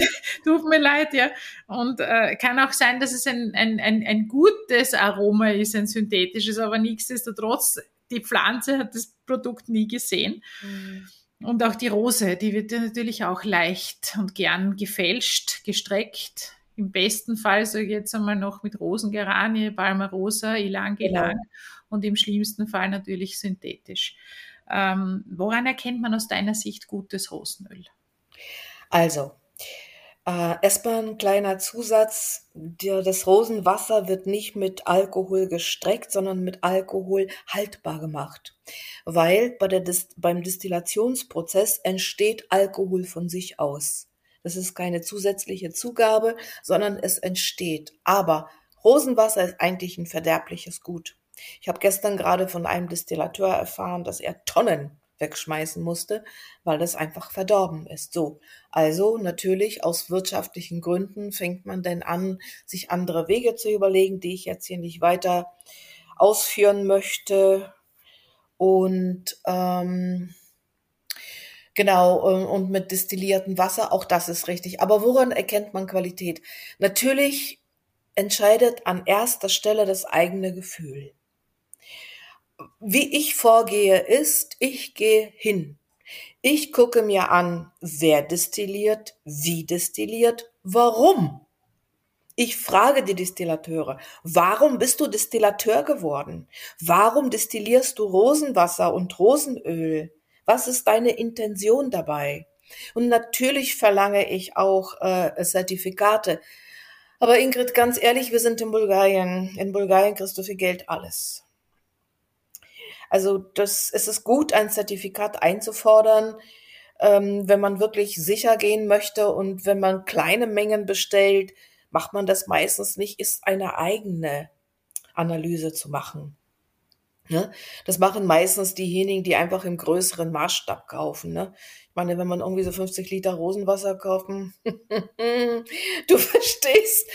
S1: tut mir leid, ja. Und äh, kann auch sein, dass es ein, ein, ein, ein gutes Aroma ist, ein synthetisches, aber nichtsdestotrotz, die Pflanze hat das Produkt nie gesehen. Mhm. Und auch die Rose, die wird ja natürlich auch leicht und gern gefälscht, gestreckt. Im besten Fall ich jetzt einmal noch mit Rosengeranie, Palmarosa, Ilang Ilang genau. und im schlimmsten Fall natürlich synthetisch. Ähm, woran erkennt man aus deiner Sicht gutes Rosenöl?
S2: Also, äh, erstmal ein kleiner Zusatz. Der, das Rosenwasser wird nicht mit Alkohol gestreckt, sondern mit Alkohol haltbar gemacht. Weil bei der Dis beim Destillationsprozess entsteht Alkohol von sich aus. Das ist keine zusätzliche Zugabe, sondern es entsteht. Aber Rosenwasser ist eigentlich ein verderbliches Gut. Ich habe gestern gerade von einem Distillateur erfahren, dass er Tonnen wegschmeißen musste, weil das einfach verdorben ist. So. Also natürlich aus wirtschaftlichen Gründen fängt man denn an, sich andere Wege zu überlegen, die ich jetzt hier nicht weiter ausführen möchte. Und ähm, Genau, und mit destilliertem Wasser, auch das ist richtig. Aber woran erkennt man Qualität? Natürlich entscheidet an erster Stelle das eigene Gefühl. Wie ich vorgehe ist, ich gehe hin. Ich gucke mir an, wer destilliert, wie destilliert, warum. Ich frage die Distillateure, warum bist du Distillateur geworden? Warum destillierst du Rosenwasser und Rosenöl? Was ist deine Intention dabei? Und natürlich verlange ich auch äh, Zertifikate. Aber Ingrid, ganz ehrlich, wir sind in Bulgarien. In Bulgarien kriegst du für Geld alles. Also das, es ist gut, ein Zertifikat einzufordern, ähm, wenn man wirklich sicher gehen möchte und wenn man kleine Mengen bestellt, macht man das meistens nicht, ist eine eigene Analyse zu machen. Ne? Das machen meistens diejenigen, die einfach im größeren Maßstab kaufen. Ne? Ich meine, wenn man irgendwie so 50 Liter Rosenwasser kaufen, du verstehst.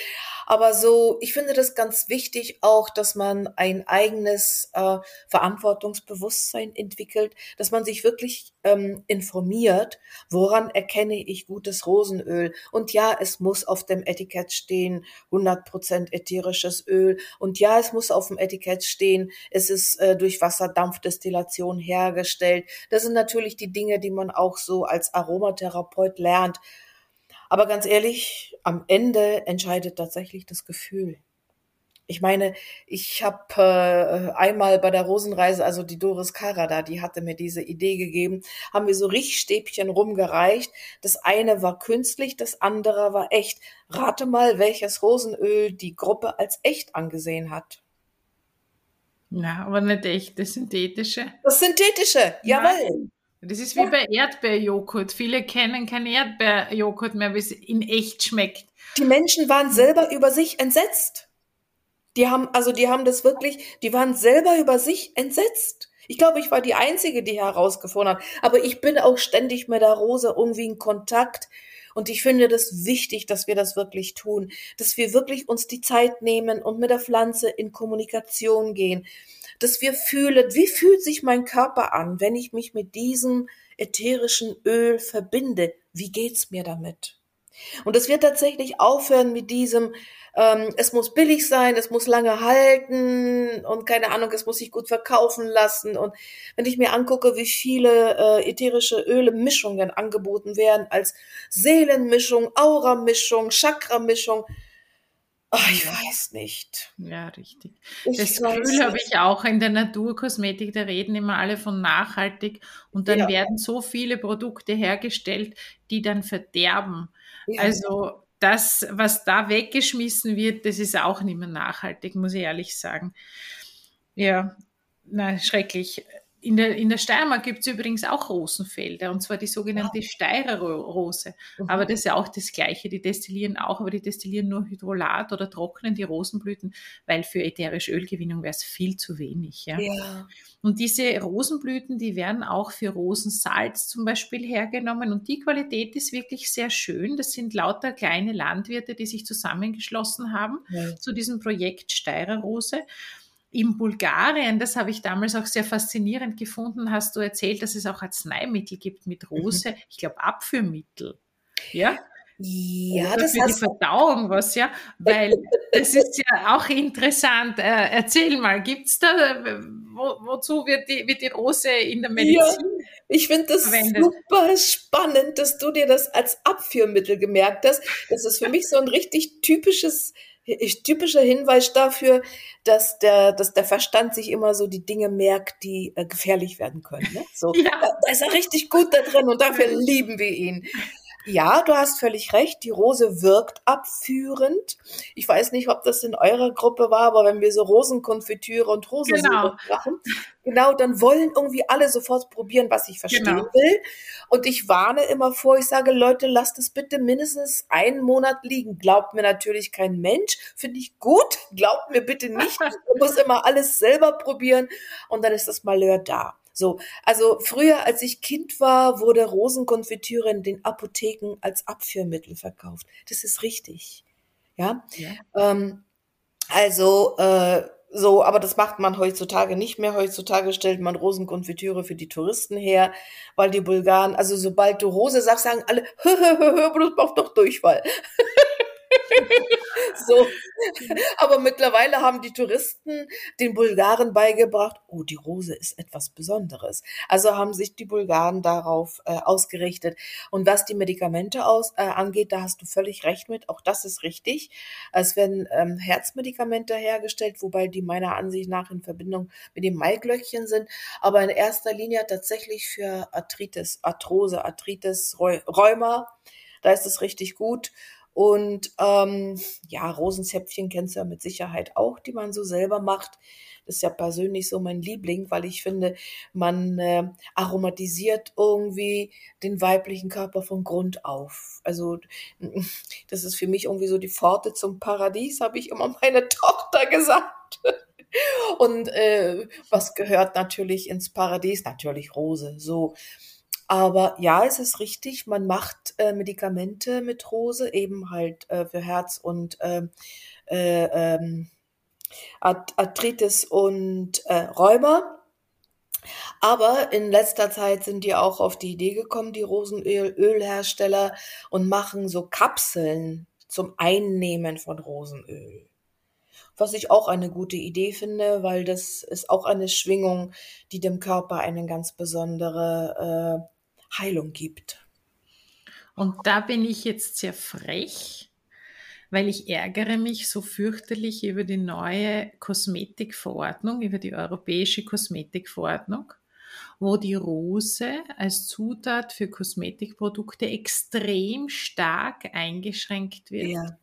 S2: Aber so, ich finde das ganz wichtig auch, dass man ein eigenes äh, Verantwortungsbewusstsein entwickelt, dass man sich wirklich ähm, informiert, woran erkenne ich gutes Rosenöl. Und ja, es muss auf dem Etikett stehen 100% ätherisches Öl. Und ja, es muss auf dem Etikett stehen, es ist äh, durch Wasserdampfdestillation hergestellt. Das sind natürlich die Dinge, die man auch so als Aromatherapeut lernt. Aber ganz ehrlich, am Ende entscheidet tatsächlich das Gefühl. Ich meine, ich habe äh, einmal bei der Rosenreise, also die Doris Karada, die hatte mir diese Idee gegeben, haben wir so Riechstäbchen rumgereicht. Das eine war künstlich, das andere war echt. Rate mal, welches Rosenöl die Gruppe als echt angesehen hat.
S1: Ja, aber nicht echt, das synthetische.
S2: Das synthetische, jawohl.
S1: Das ist wie bei Erdbeerjoghurt. Viele kennen keinen Erdbeerjoghurt mehr, wie es in echt schmeckt.
S2: Die Menschen waren selber über sich entsetzt. Die haben, also die haben das wirklich, die waren selber über sich entsetzt. Ich glaube, ich war die Einzige, die herausgefunden hat. Aber ich bin auch ständig mit der Rose irgendwie in Kontakt. Und ich finde das wichtig, dass wir das wirklich tun, dass wir wirklich uns die Zeit nehmen und mit der Pflanze in Kommunikation gehen dass wir fühlen, wie fühlt sich mein Körper an, wenn ich mich mit diesem ätherischen Öl verbinde? Wie geht's mir damit? Und dass wir tatsächlich aufhören mit diesem, ähm, es muss billig sein, es muss lange halten und keine Ahnung, es muss sich gut verkaufen lassen. Und wenn ich mir angucke, wie viele äh, ätherische Öle Mischungen angeboten werden als Seelenmischung, Aura-Mischung, Chakra-Mischung, Ach, ich weiß nicht.
S1: Ja, richtig. Ich das Gefühl habe ich auch in der Naturkosmetik, da reden immer alle von nachhaltig und dann ja. werden so viele Produkte hergestellt, die dann verderben. Ja. Also das, was da weggeschmissen wird, das ist auch nicht mehr nachhaltig, muss ich ehrlich sagen. Ja, na, schrecklich. In der, in der Steiermark gibt es übrigens auch Rosenfelder, und zwar die sogenannte. Steirer Rose. Mhm. Aber das ist ja auch das Gleiche. Die destillieren auch, aber die destillieren nur Hydrolat oder trocknen die Rosenblüten, weil für ätherische Ölgewinnung wäre es viel zu wenig. Ja? ja? Und diese Rosenblüten, die werden auch für Rosensalz zum Beispiel hergenommen. Und die Qualität ist wirklich sehr schön. Das sind lauter kleine Landwirte, die sich zusammengeschlossen haben ja. zu diesem Projekt Steirer Rose in Bulgarien, das habe ich damals auch sehr faszinierend gefunden, hast du erzählt, dass es auch Arzneimittel gibt mit mhm. Rose, mhm. ich glaube Abführmittel. Ja?
S2: Ja,
S1: Oder das für die Verdauung was, ja, weil das ist ja auch interessant. Äh, erzähl mal, gibt's da, wo, wozu wird die, wird die Rose in der Medizin? Ja,
S2: ich finde das verwendet? super spannend, dass du dir das als Abführmittel gemerkt hast. Das ist für mich so ein richtig typisches typischer Hinweis dafür, dass der, dass der Verstand sich immer so die Dinge merkt, die äh, gefährlich werden können. Ne? So, ja. da, da ist er richtig gut da drin und dafür lieben wir ihn. Ja, du hast völlig recht. Die Rose wirkt abführend. Ich weiß nicht, ob das in eurer Gruppe war, aber wenn wir so Rosenkonfitüre und Rosensirup genau. machen, genau, dann wollen irgendwie alle sofort probieren, was ich verstehen genau. will. Und ich warne immer vor, ich sage, Leute, lasst es bitte mindestens einen Monat liegen. Glaubt mir natürlich kein Mensch. Finde ich gut. Glaubt mir bitte nicht. Man muss immer alles selber probieren und dann ist das Malheur da. So, also früher, als ich Kind war, wurde Rosenkonfitüre in den Apotheken als Abführmittel verkauft. Das ist richtig. Ja. ja. Ähm, also äh, so, aber das macht man heutzutage nicht mehr. Heutzutage stellt man Rosenkonfitüre für die Touristen her, weil die Bulgaren, also sobald du Rose sagst, sagen alle, hö, hö, hö, hö, das macht doch Durchfall. so. Aber mittlerweile haben die Touristen den Bulgaren beigebracht, oh, die Rose ist etwas Besonderes. Also haben sich die Bulgaren darauf äh, ausgerichtet. Und was die Medikamente aus, äh, angeht, da hast du völlig recht mit. Auch das ist richtig. Es werden ähm, Herzmedikamente hergestellt, wobei die meiner Ansicht nach in Verbindung mit dem Maiglöckchen sind. Aber in erster Linie tatsächlich für Arthritis, Arthrose, Arthritis, Rheuma. Da ist es richtig gut. Und ähm, ja, Rosenzäpfchen kennst du ja mit Sicherheit auch, die man so selber macht. Das ist ja persönlich so mein Liebling, weil ich finde, man äh, aromatisiert irgendwie den weiblichen Körper von Grund auf. Also das ist für mich irgendwie so die Pforte zum Paradies, habe ich immer meine Tochter gesagt. Und äh, was gehört natürlich ins Paradies? Natürlich Rose. So. Aber ja, es ist richtig, man macht äh, Medikamente mit Rose, eben halt äh, für Herz und ähm, äh, ähm, Arthritis und äh, Rheuma. Aber in letzter Zeit sind die auch auf die Idee gekommen, die Rosenölhersteller, und machen so Kapseln zum Einnehmen von Rosenöl. Was ich auch eine gute Idee finde, weil das ist auch eine Schwingung, die dem Körper eine ganz besondere äh, Heilung gibt.
S1: Und da bin ich jetzt sehr frech, weil ich ärgere mich so fürchterlich über die neue Kosmetikverordnung, über die europäische Kosmetikverordnung, wo die Rose als Zutat für Kosmetikprodukte extrem stark eingeschränkt wird. Ja.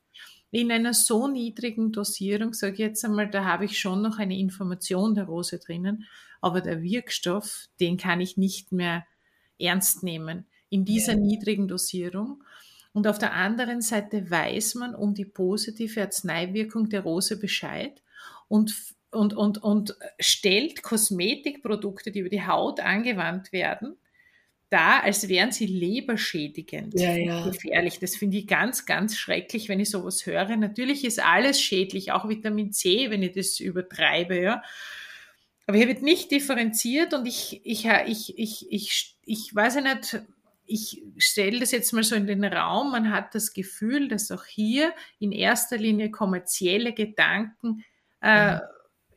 S1: In einer so niedrigen Dosierung, sage ich jetzt einmal, da habe ich schon noch eine Information der Rose drinnen, aber der Wirkstoff, den kann ich nicht mehr ernst nehmen in dieser ja. niedrigen Dosierung. Und auf der anderen Seite weiß man um die positive Arzneiwirkung der Rose Bescheid und, und, und, und stellt Kosmetikprodukte, die über die Haut angewandt werden, da, als wären sie leberschädigend. Ja, ja. Gefährlich. Das finde ich ganz, ganz schrecklich, wenn ich sowas höre. Natürlich ist alles schädlich, auch Vitamin C, wenn ich das übertreibe, ja. Aber hier wird nicht differenziert und ich, ich, ich, ich, ich, ich weiß ja nicht, ich stelle das jetzt mal so in den Raum, man hat das Gefühl, dass auch hier in erster Linie kommerzielle Gedanken äh, mhm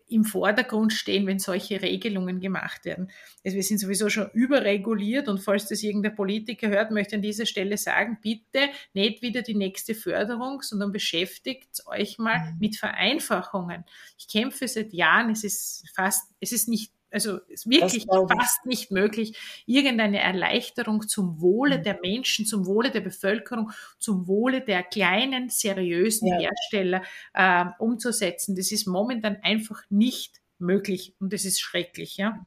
S1: im Vordergrund stehen, wenn solche Regelungen gemacht werden. Also wir sind sowieso schon überreguliert und falls das irgendein Politiker hört, möchte ich an dieser Stelle sagen, bitte nicht wieder die nächste Förderung, sondern beschäftigt euch mal mhm. mit Vereinfachungen. Ich kämpfe seit Jahren, es ist fast, es ist nicht also ist wirklich fast nicht möglich, irgendeine Erleichterung zum Wohle mhm. der Menschen, zum Wohle der Bevölkerung, zum Wohle der kleinen, seriösen ja. Hersteller äh, umzusetzen. Das ist momentan einfach nicht möglich und das ist schrecklich, ja.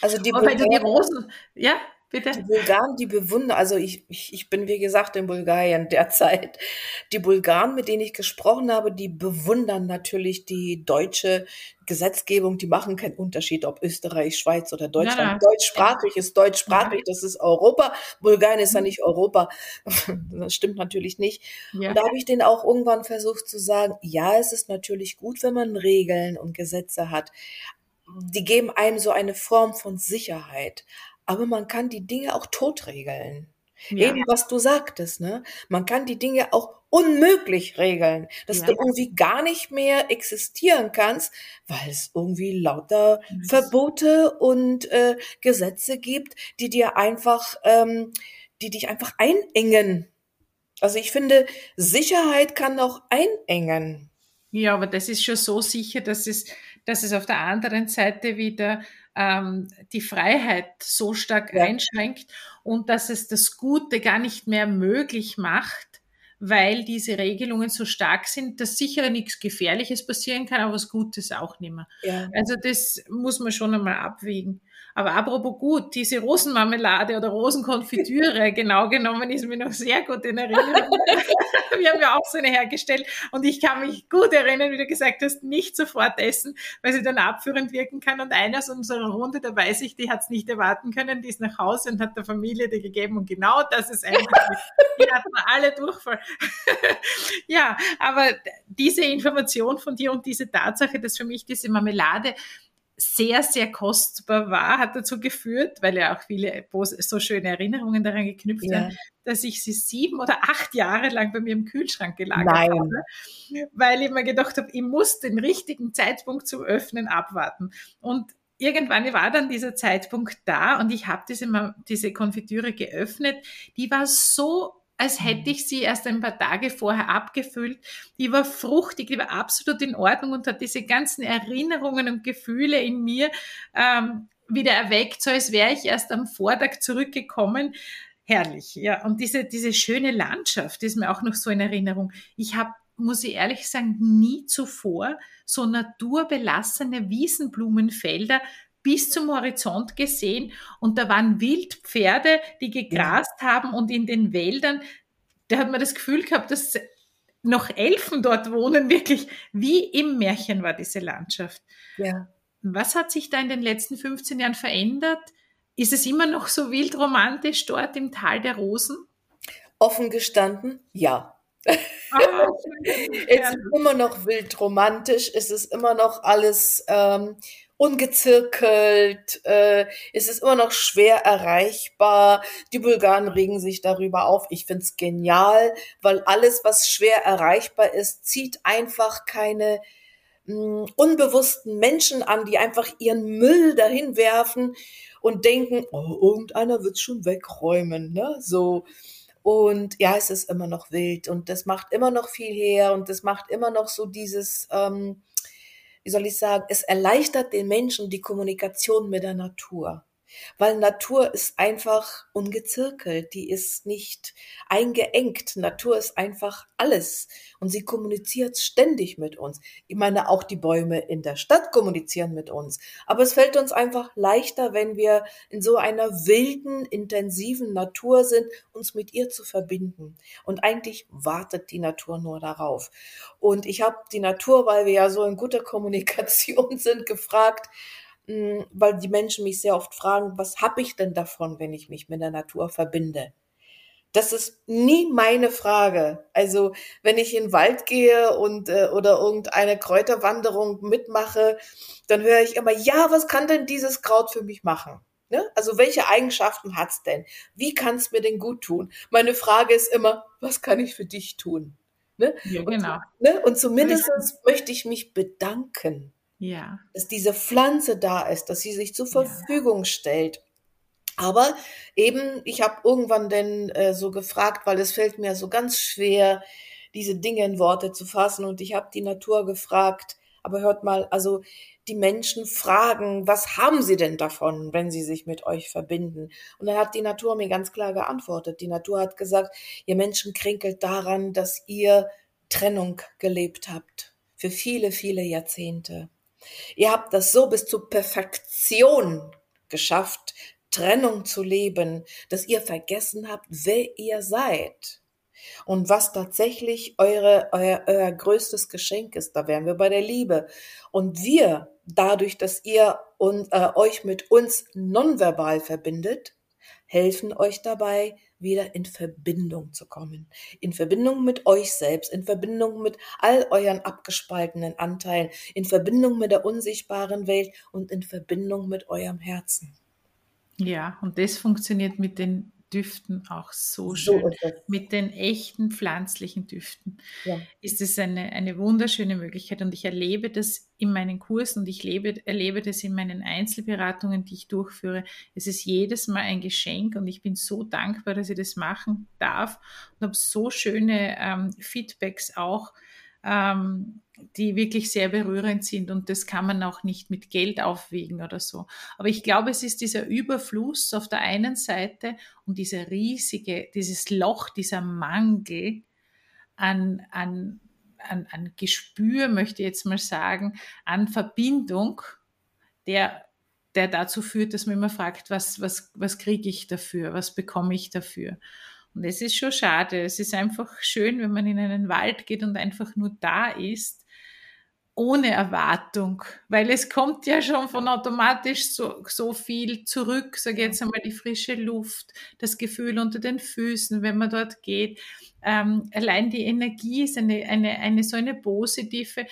S2: Also die, Aber die Rosen, ja, Bitte? Die Bulgaren, die bewundern, also ich, ich, ich bin wie gesagt in Bulgarien derzeit. Die Bulgaren, mit denen ich gesprochen habe, die bewundern natürlich die deutsche Gesetzgebung, die machen keinen Unterschied, ob Österreich, Schweiz oder Deutschland. Ja, Deutschsprachig ist deutschsprachig, das ist Europa. Bulgarien ist ja nicht Europa. Das stimmt natürlich nicht. Ja. Und da habe ich denen auch irgendwann versucht zu sagen, ja, es ist natürlich gut, wenn man Regeln und Gesetze hat. Die geben einem so eine Form von Sicherheit aber man kann die Dinge auch totregeln. Ja. Eben was du sagtest, ne? Man kann die Dinge auch unmöglich regeln, dass ja. du irgendwie gar nicht mehr existieren kannst, weil es irgendwie lauter yes. Verbote und äh, Gesetze gibt, die dir einfach, ähm, die dich einfach einengen. Also ich finde, Sicherheit kann auch einengen.
S1: Ja, aber das ist schon so sicher, dass es, dass es auf der anderen Seite wieder ähm, die Freiheit so stark ja. einschränkt und dass es das Gute gar nicht mehr möglich macht, weil diese Regelungen so stark sind, dass sicher nichts Gefährliches passieren kann, aber was Gutes auch nicht mehr. Ja. Also das muss man schon einmal abwägen. Aber apropos gut, diese Rosenmarmelade oder Rosenkonfitüre, genau genommen, ist mir noch sehr gut in Erinnerung. Wir haben ja auch so eine hergestellt und ich kann mich gut erinnern, wie du gesagt hast, nicht sofort essen, weil sie dann abführend wirken kann. Und einer aus unserer Runde, da weiß ich, die hat es nicht erwarten können, die ist nach Hause und hat der Familie die gegeben und genau das ist eigentlich, die hatten alle Durchfall. ja, aber diese Information von dir und diese Tatsache, dass für mich diese Marmelade sehr, sehr kostbar war, hat dazu geführt, weil ja auch viele so schöne Erinnerungen daran geknüpft ja. werden, dass ich sie sieben oder acht Jahre lang bei mir im Kühlschrank gelagert Nein. habe, weil ich mir gedacht habe, ich muss den richtigen Zeitpunkt zum Öffnen abwarten. Und irgendwann war dann dieser Zeitpunkt da und ich habe diese, diese Konfitüre geöffnet. Die war so als hätte ich sie erst ein paar Tage vorher abgefüllt. Die war fruchtig, die war absolut in Ordnung und hat diese ganzen Erinnerungen und Gefühle in mir ähm, wieder erweckt, so als wäre ich erst am Vortag zurückgekommen. Herrlich, ja. Und diese, diese schöne Landschaft ist mir auch noch so in Erinnerung. Ich habe muss ich ehrlich sagen, nie zuvor so naturbelassene Wiesenblumenfelder bis zum Horizont gesehen und da waren Wildpferde, die gegrast haben und in den Wäldern, da hat man das Gefühl gehabt, dass noch Elfen dort wohnen, wirklich wie im Märchen war diese Landschaft. Ja. Was hat sich da in den letzten 15 Jahren verändert? Ist es immer noch so wild romantisch dort im Tal der Rosen?
S2: Offen gestanden, ja. Ah, es ist immer noch wild romantisch, es ist immer noch alles ähm, ungezirkelt, äh, es ist immer noch schwer erreichbar. Die Bulgaren regen sich darüber auf. Ich find's genial, weil alles, was schwer erreichbar ist, zieht einfach keine mh, hm, unbewussten Menschen an, die einfach ihren Müll dahin werfen und denken, oh, irgendeiner wird's schon wegräumen, ne? So. Und ja, es ist immer noch wild und das macht immer noch viel her und das macht immer noch so dieses, ähm, wie soll ich sagen, es erleichtert den Menschen die Kommunikation mit der Natur. Weil Natur ist einfach ungezirkelt, die ist nicht eingeengt. Natur ist einfach alles und sie kommuniziert ständig mit uns. Ich meine, auch die Bäume in der Stadt kommunizieren mit uns. Aber es fällt uns einfach leichter, wenn wir in so einer wilden, intensiven Natur sind, uns mit ihr zu verbinden. Und eigentlich wartet die Natur nur darauf. Und ich habe die Natur, weil wir ja so in guter Kommunikation sind, gefragt, weil die Menschen mich sehr oft fragen, was habe ich denn davon, wenn ich mich mit der Natur verbinde? Das ist nie meine Frage. Also wenn ich in den Wald gehe und äh, oder irgendeine Kräuterwanderung mitmache, dann höre ich immer, ja, was kann denn dieses Kraut für mich machen? Ne? Also welche Eigenschaften hat's denn? Wie kann es mir denn gut tun? Meine Frage ist immer, was kann ich für dich tun? Ne? Ja, genau. Und, ne? und zumindest möchte ich mich bedanken ja. Dass diese Pflanze da ist, dass sie sich zur Verfügung ja. stellt. Aber eben, ich habe irgendwann denn äh, so gefragt, weil es fällt mir so ganz schwer, diese Dinge in Worte zu fassen. Und ich habe die Natur gefragt, aber hört mal, also die Menschen fragen, was haben sie denn davon, wenn sie sich mit euch verbinden? Und dann hat die Natur mir ganz klar geantwortet. Die Natur hat gesagt, ihr Menschen kränkelt daran, dass ihr Trennung gelebt habt. Für viele, viele Jahrzehnte. Ihr habt das so bis zur Perfektion geschafft, Trennung zu leben, dass ihr vergessen habt, wer ihr seid. Und was tatsächlich eure, euer, euer größtes Geschenk ist, da wären wir bei der Liebe. Und wir, dadurch, dass ihr und, äh, euch mit uns nonverbal verbindet, helfen euch dabei, wieder in Verbindung zu kommen. In Verbindung mit euch selbst, in Verbindung mit all euren abgespaltenen Anteilen, in Verbindung mit der unsichtbaren Welt und in Verbindung mit eurem Herzen.
S1: Ja, und das funktioniert mit den Düften auch so schön. So Mit den echten pflanzlichen Düften ja. ist es eine, eine wunderschöne Möglichkeit. Und ich erlebe das in meinen Kursen und ich lebe, erlebe das in meinen Einzelberatungen, die ich durchführe. Es ist jedes Mal ein Geschenk und ich bin so dankbar, dass ich das machen darf und habe so schöne ähm, Feedbacks auch ähm, die wirklich sehr berührend sind und das kann man auch nicht mit Geld aufwiegen oder so. Aber ich glaube, es ist dieser Überfluss auf der einen Seite und dieser riesige, dieses Loch, dieser Mangel an, an, an, an Gespür, möchte ich jetzt mal sagen, an Verbindung, der der dazu führt, dass man immer fragt, was, was, was kriege ich dafür, was bekomme ich dafür. Und es ist schon schade. Es ist einfach schön, wenn man in einen Wald geht und einfach nur da ist ohne Erwartung, weil es kommt ja schon von automatisch so, so viel zurück, sage jetzt einmal die frische Luft, das Gefühl unter den Füßen, wenn man dort geht. Ähm, allein die Energie ist eine, eine, eine so eine positive,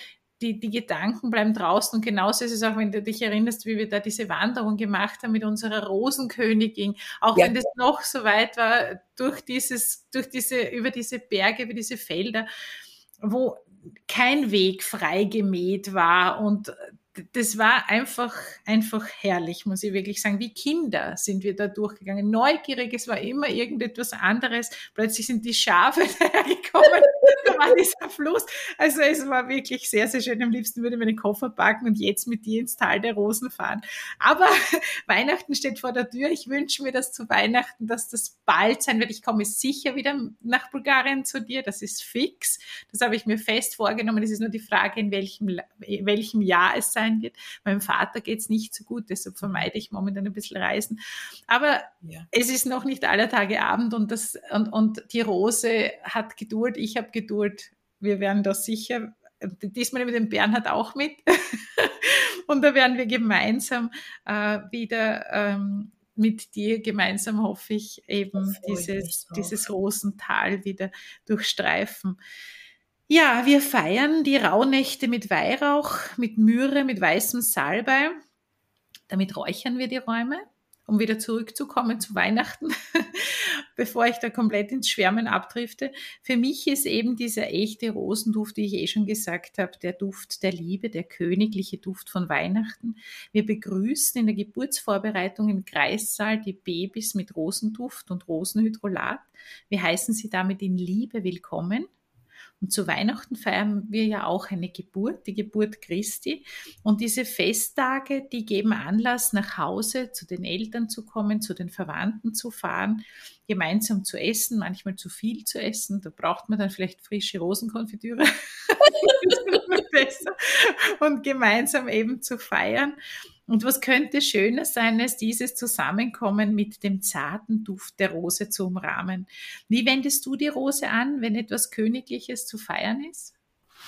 S1: die, die Gedanken bleiben draußen und genauso ist es auch, wenn du dich erinnerst, wie wir da diese Wanderung gemacht haben mit unserer Rosenkönigin, auch ja. wenn das noch so weit war, durch dieses, durch diese, über diese Berge, über diese Felder, wo kein Weg frei gemäht war und das war einfach, einfach herrlich, muss ich wirklich sagen. Wie Kinder sind wir da durchgegangen. Neugierig, es war immer irgendetwas anderes. Plötzlich sind die Schafe dahergekommen. da war dieser Fluss. Also es war wirklich sehr, sehr schön. Am liebsten würde ich meinen Koffer packen und jetzt mit dir ins Tal der Rosen fahren. Aber Weihnachten steht vor der Tür. Ich wünsche mir das zu Weihnachten, dass das bald sein wird. Ich komme sicher wieder nach Bulgarien zu dir. Das ist fix. Das habe ich mir fest vorgenommen. Es ist nur die Frage, in welchem, in welchem Jahr es sein wird. Meinem Vater geht es nicht so gut, deshalb vermeide ich momentan ein bisschen Reisen. Aber ja. es ist noch nicht aller Tage Abend und, das, und, und die Rose hat Geduld, ich habe Geduld. Wir werden da sicher, diesmal mit dem Bernhard auch mit. und da werden wir gemeinsam äh, wieder ähm, mit dir gemeinsam hoffe ich eben dieses, dieses Rosental wieder durchstreifen. Ja, wir feiern die Rauhnächte mit Weihrauch, mit Myrrhe, mit weißem Salbei. Damit räuchern wir die Räume, um wieder zurückzukommen zu Weihnachten, bevor ich da komplett ins Schwärmen abdrifte. Für mich ist eben dieser echte Rosenduft, wie ich eh schon gesagt habe, der Duft der Liebe, der königliche Duft von Weihnachten. Wir begrüßen in der Geburtsvorbereitung im Kreissaal die Babys mit Rosenduft und Rosenhydrolat. Wir heißen sie damit in Liebe willkommen. Und zu Weihnachten feiern wir ja auch eine Geburt, die Geburt Christi. Und diese Festtage, die geben Anlass, nach Hause zu den Eltern zu kommen, zu den Verwandten zu fahren, gemeinsam zu essen, manchmal zu viel zu essen. Da braucht man dann vielleicht frische Rosenkonfitüre. und gemeinsam eben zu feiern. Und was könnte schöner sein, als dieses Zusammenkommen mit dem zarten Duft der Rose zu umrahmen? Wie wendest du die Rose an, wenn etwas Königliches zu feiern ist?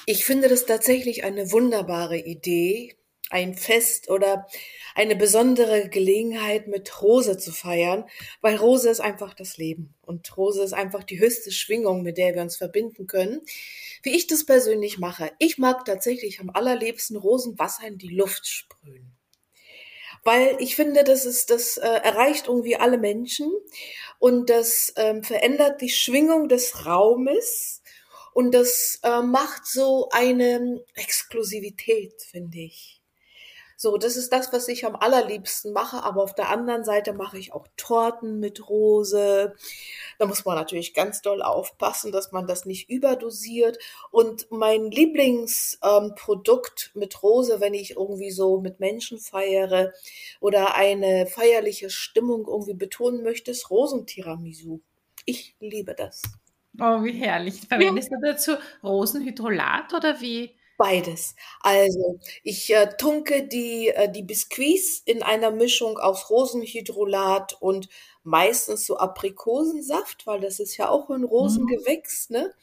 S2: Ich finde das tatsächlich eine wunderbare Idee, ein Fest oder eine besondere Gelegenheit mit Rose zu feiern, weil Rose ist einfach das Leben und Rose ist einfach die höchste Schwingung, mit der wir uns verbinden können. Wie ich das persönlich mache, ich mag tatsächlich am allerliebsten Rosenwasser in die Luft sprühen weil ich finde, das ist, das äh, erreicht irgendwie alle Menschen und das ähm, verändert die Schwingung des Raumes und das äh, macht so eine Exklusivität, finde ich. So, das ist das, was ich am allerliebsten mache. Aber auf der anderen Seite mache ich auch Torten mit Rose. Da muss man natürlich ganz doll aufpassen, dass man das nicht überdosiert. Und mein Lieblingsprodukt ähm, mit Rose, wenn ich irgendwie so mit Menschen feiere oder eine feierliche Stimmung irgendwie betonen möchte, ist Rosentiramisu. Ich liebe das.
S1: Oh, wie herrlich. Verwendest ja. du dazu Rosenhydrolat oder wie?
S2: Beides. Also, ich äh, tunke die, äh, die Biskuits in einer Mischung aus Rosenhydrolat und meistens so Aprikosensaft, weil das ist ja auch ein Rosengewächs, ne?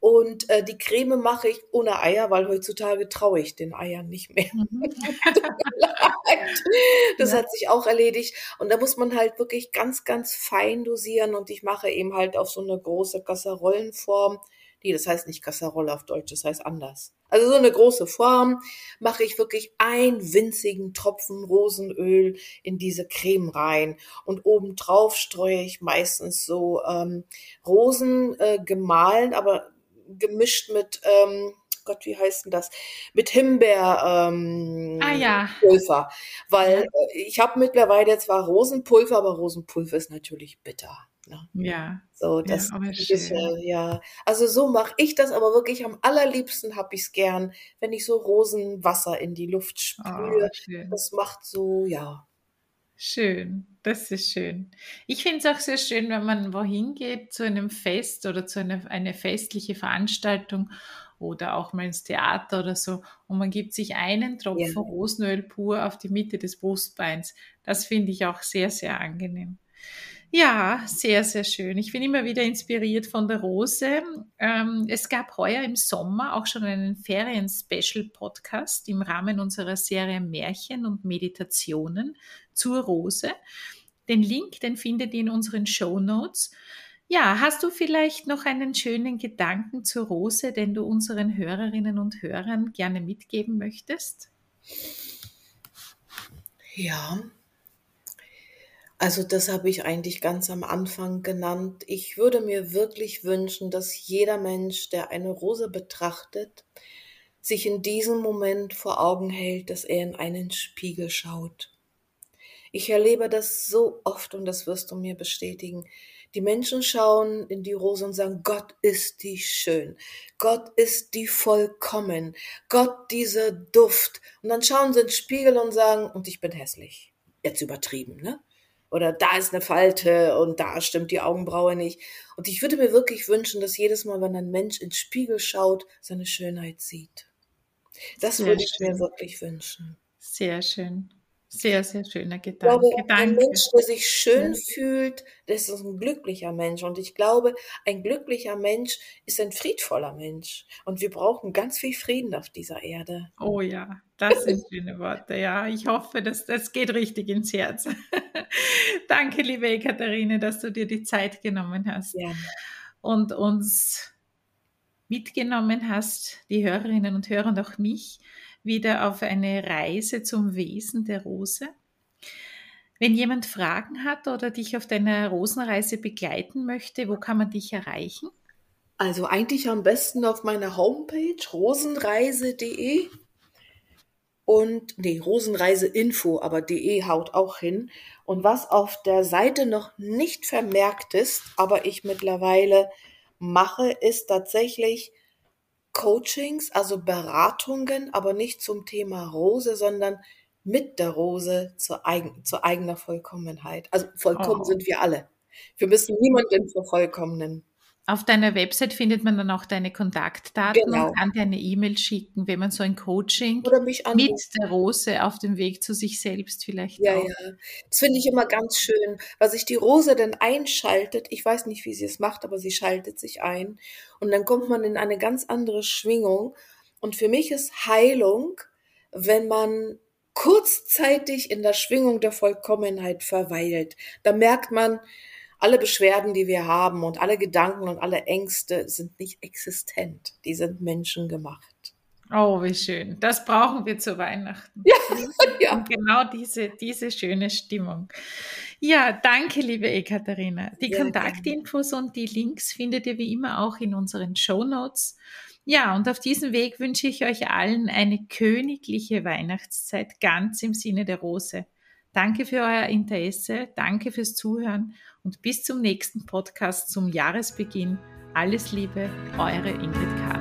S2: Und äh, die Creme mache ich ohne Eier, weil heutzutage traue ich den Eiern nicht mehr. Mhm. das ja. hat sich auch erledigt. Und da muss man halt wirklich ganz, ganz fein dosieren. Und ich mache eben halt auf so eine große Kasserollenform Nee, das heißt nicht Kasserolle auf Deutsch, das heißt anders. Also so eine große Form mache ich wirklich einen winzigen Tropfen Rosenöl in diese Creme rein und obendrauf streue ich meistens so ähm, Rosen äh, gemahlen, aber gemischt mit ähm, Gott, wie heißt denn das? Mit Himbeer ähm,
S1: ah, ja.
S2: Pulver. Weil äh, ich habe mittlerweile zwar Rosenpulver, aber Rosenpulver ist natürlich bitter.
S1: Ne? Ja.
S2: So, das ja, ist, äh, ja. Also so mache ich das, aber wirklich am allerliebsten habe ich es gern, wenn ich so Rosenwasser in die Luft sprühe. Oh, das macht so, ja.
S1: Schön, das ist schön. Ich finde es auch sehr schön, wenn man wohin geht zu einem Fest oder zu einer eine festliche Veranstaltung oder auch mal ins Theater oder so und man gibt sich einen Tropfen ja. Rosenöl pur auf die Mitte des Brustbeins. Das finde ich auch sehr, sehr angenehm. Ja, sehr, sehr schön. Ich bin immer wieder inspiriert von der Rose. Ähm, es gab heuer im Sommer auch schon einen Ferien-Special-Podcast im Rahmen unserer Serie Märchen und Meditationen zur Rose. Den Link, den findet ihr in unseren Show Notes. Ja, hast du vielleicht noch einen schönen Gedanken zur Rose, den du unseren Hörerinnen und Hörern gerne mitgeben möchtest?
S2: Ja, also das habe ich eigentlich ganz am Anfang genannt. Ich würde mir wirklich wünschen, dass jeder Mensch, der eine Rose betrachtet, sich in diesem Moment vor Augen hält, dass er in einen Spiegel schaut. Ich erlebe das so oft und das wirst du mir bestätigen. Die Menschen schauen in die Rose und sagen, Gott ist die schön, Gott ist die vollkommen, Gott dieser Duft. Und dann schauen sie in den Spiegel und sagen, und ich bin hässlich. Jetzt übertrieben, ne? Oder da ist eine Falte und da stimmt die Augenbraue nicht. Und ich würde mir wirklich wünschen, dass jedes Mal, wenn ein Mensch ins Spiegel schaut, seine Schönheit sieht. Das Sehr würde ich schön. mir wirklich wünschen.
S1: Sehr schön. Sehr, sehr schöner Gedanke. Ich glaube,
S2: ein Mensch, der sich schön ja. fühlt, das ist ein glücklicher Mensch. Und ich glaube, ein glücklicher Mensch ist ein friedvoller Mensch. Und wir brauchen ganz viel Frieden auf dieser Erde.
S1: Oh ja, das sind schöne Worte. Ja, ich hoffe, dass das geht richtig ins Herz. Danke, liebe Katharine, dass du dir die Zeit genommen hast ja. und uns mitgenommen hast, die Hörerinnen und Hörer und auch mich wieder auf eine Reise zum Wesen der Rose. Wenn jemand Fragen hat oder dich auf deiner Rosenreise begleiten möchte, wo kann man dich erreichen?
S2: Also eigentlich am besten auf meiner Homepage rosenreise.de und nee, Rosenreiseinfo, aber de haut auch hin. Und was auf der Seite noch nicht vermerkt ist, aber ich mittlerweile mache, ist tatsächlich Coachings, also Beratungen, aber nicht zum Thema Rose, sondern mit der Rose zur, eigen, zur eigener Vollkommenheit. Also vollkommen oh. sind wir alle. Wir müssen niemanden vervollkommnen.
S1: Auf deiner Website findet man dann auch deine Kontaktdaten genau. und kann dir eine E-Mail schicken, wenn man so ein Coaching mit der Rose auf dem Weg zu sich selbst vielleicht.
S2: Ja, auch. ja. Das finde ich immer ganz schön, weil sich die Rose dann einschaltet. Ich weiß nicht, wie sie es macht, aber sie schaltet sich ein. Und dann kommt man in eine ganz andere Schwingung. Und für mich ist Heilung, wenn man kurzzeitig in der Schwingung der Vollkommenheit verweilt. Da merkt man, alle Beschwerden, die wir haben und alle Gedanken und alle Ängste sind nicht existent. Die sind menschengemacht.
S1: Oh, wie schön. Das brauchen wir zu Weihnachten.
S2: Ja, ja.
S1: Und genau diese, diese schöne Stimmung. Ja, danke, liebe Ekaterina. Die ja, Kontaktinfos und die Links findet ihr wie immer auch in unseren Show Notes. Ja, und auf diesem Weg wünsche ich euch allen eine königliche Weihnachtszeit ganz im Sinne der Rose. Danke für euer Interesse, danke fürs Zuhören und bis zum nächsten Podcast zum Jahresbeginn. Alles Liebe, eure Ingrid K.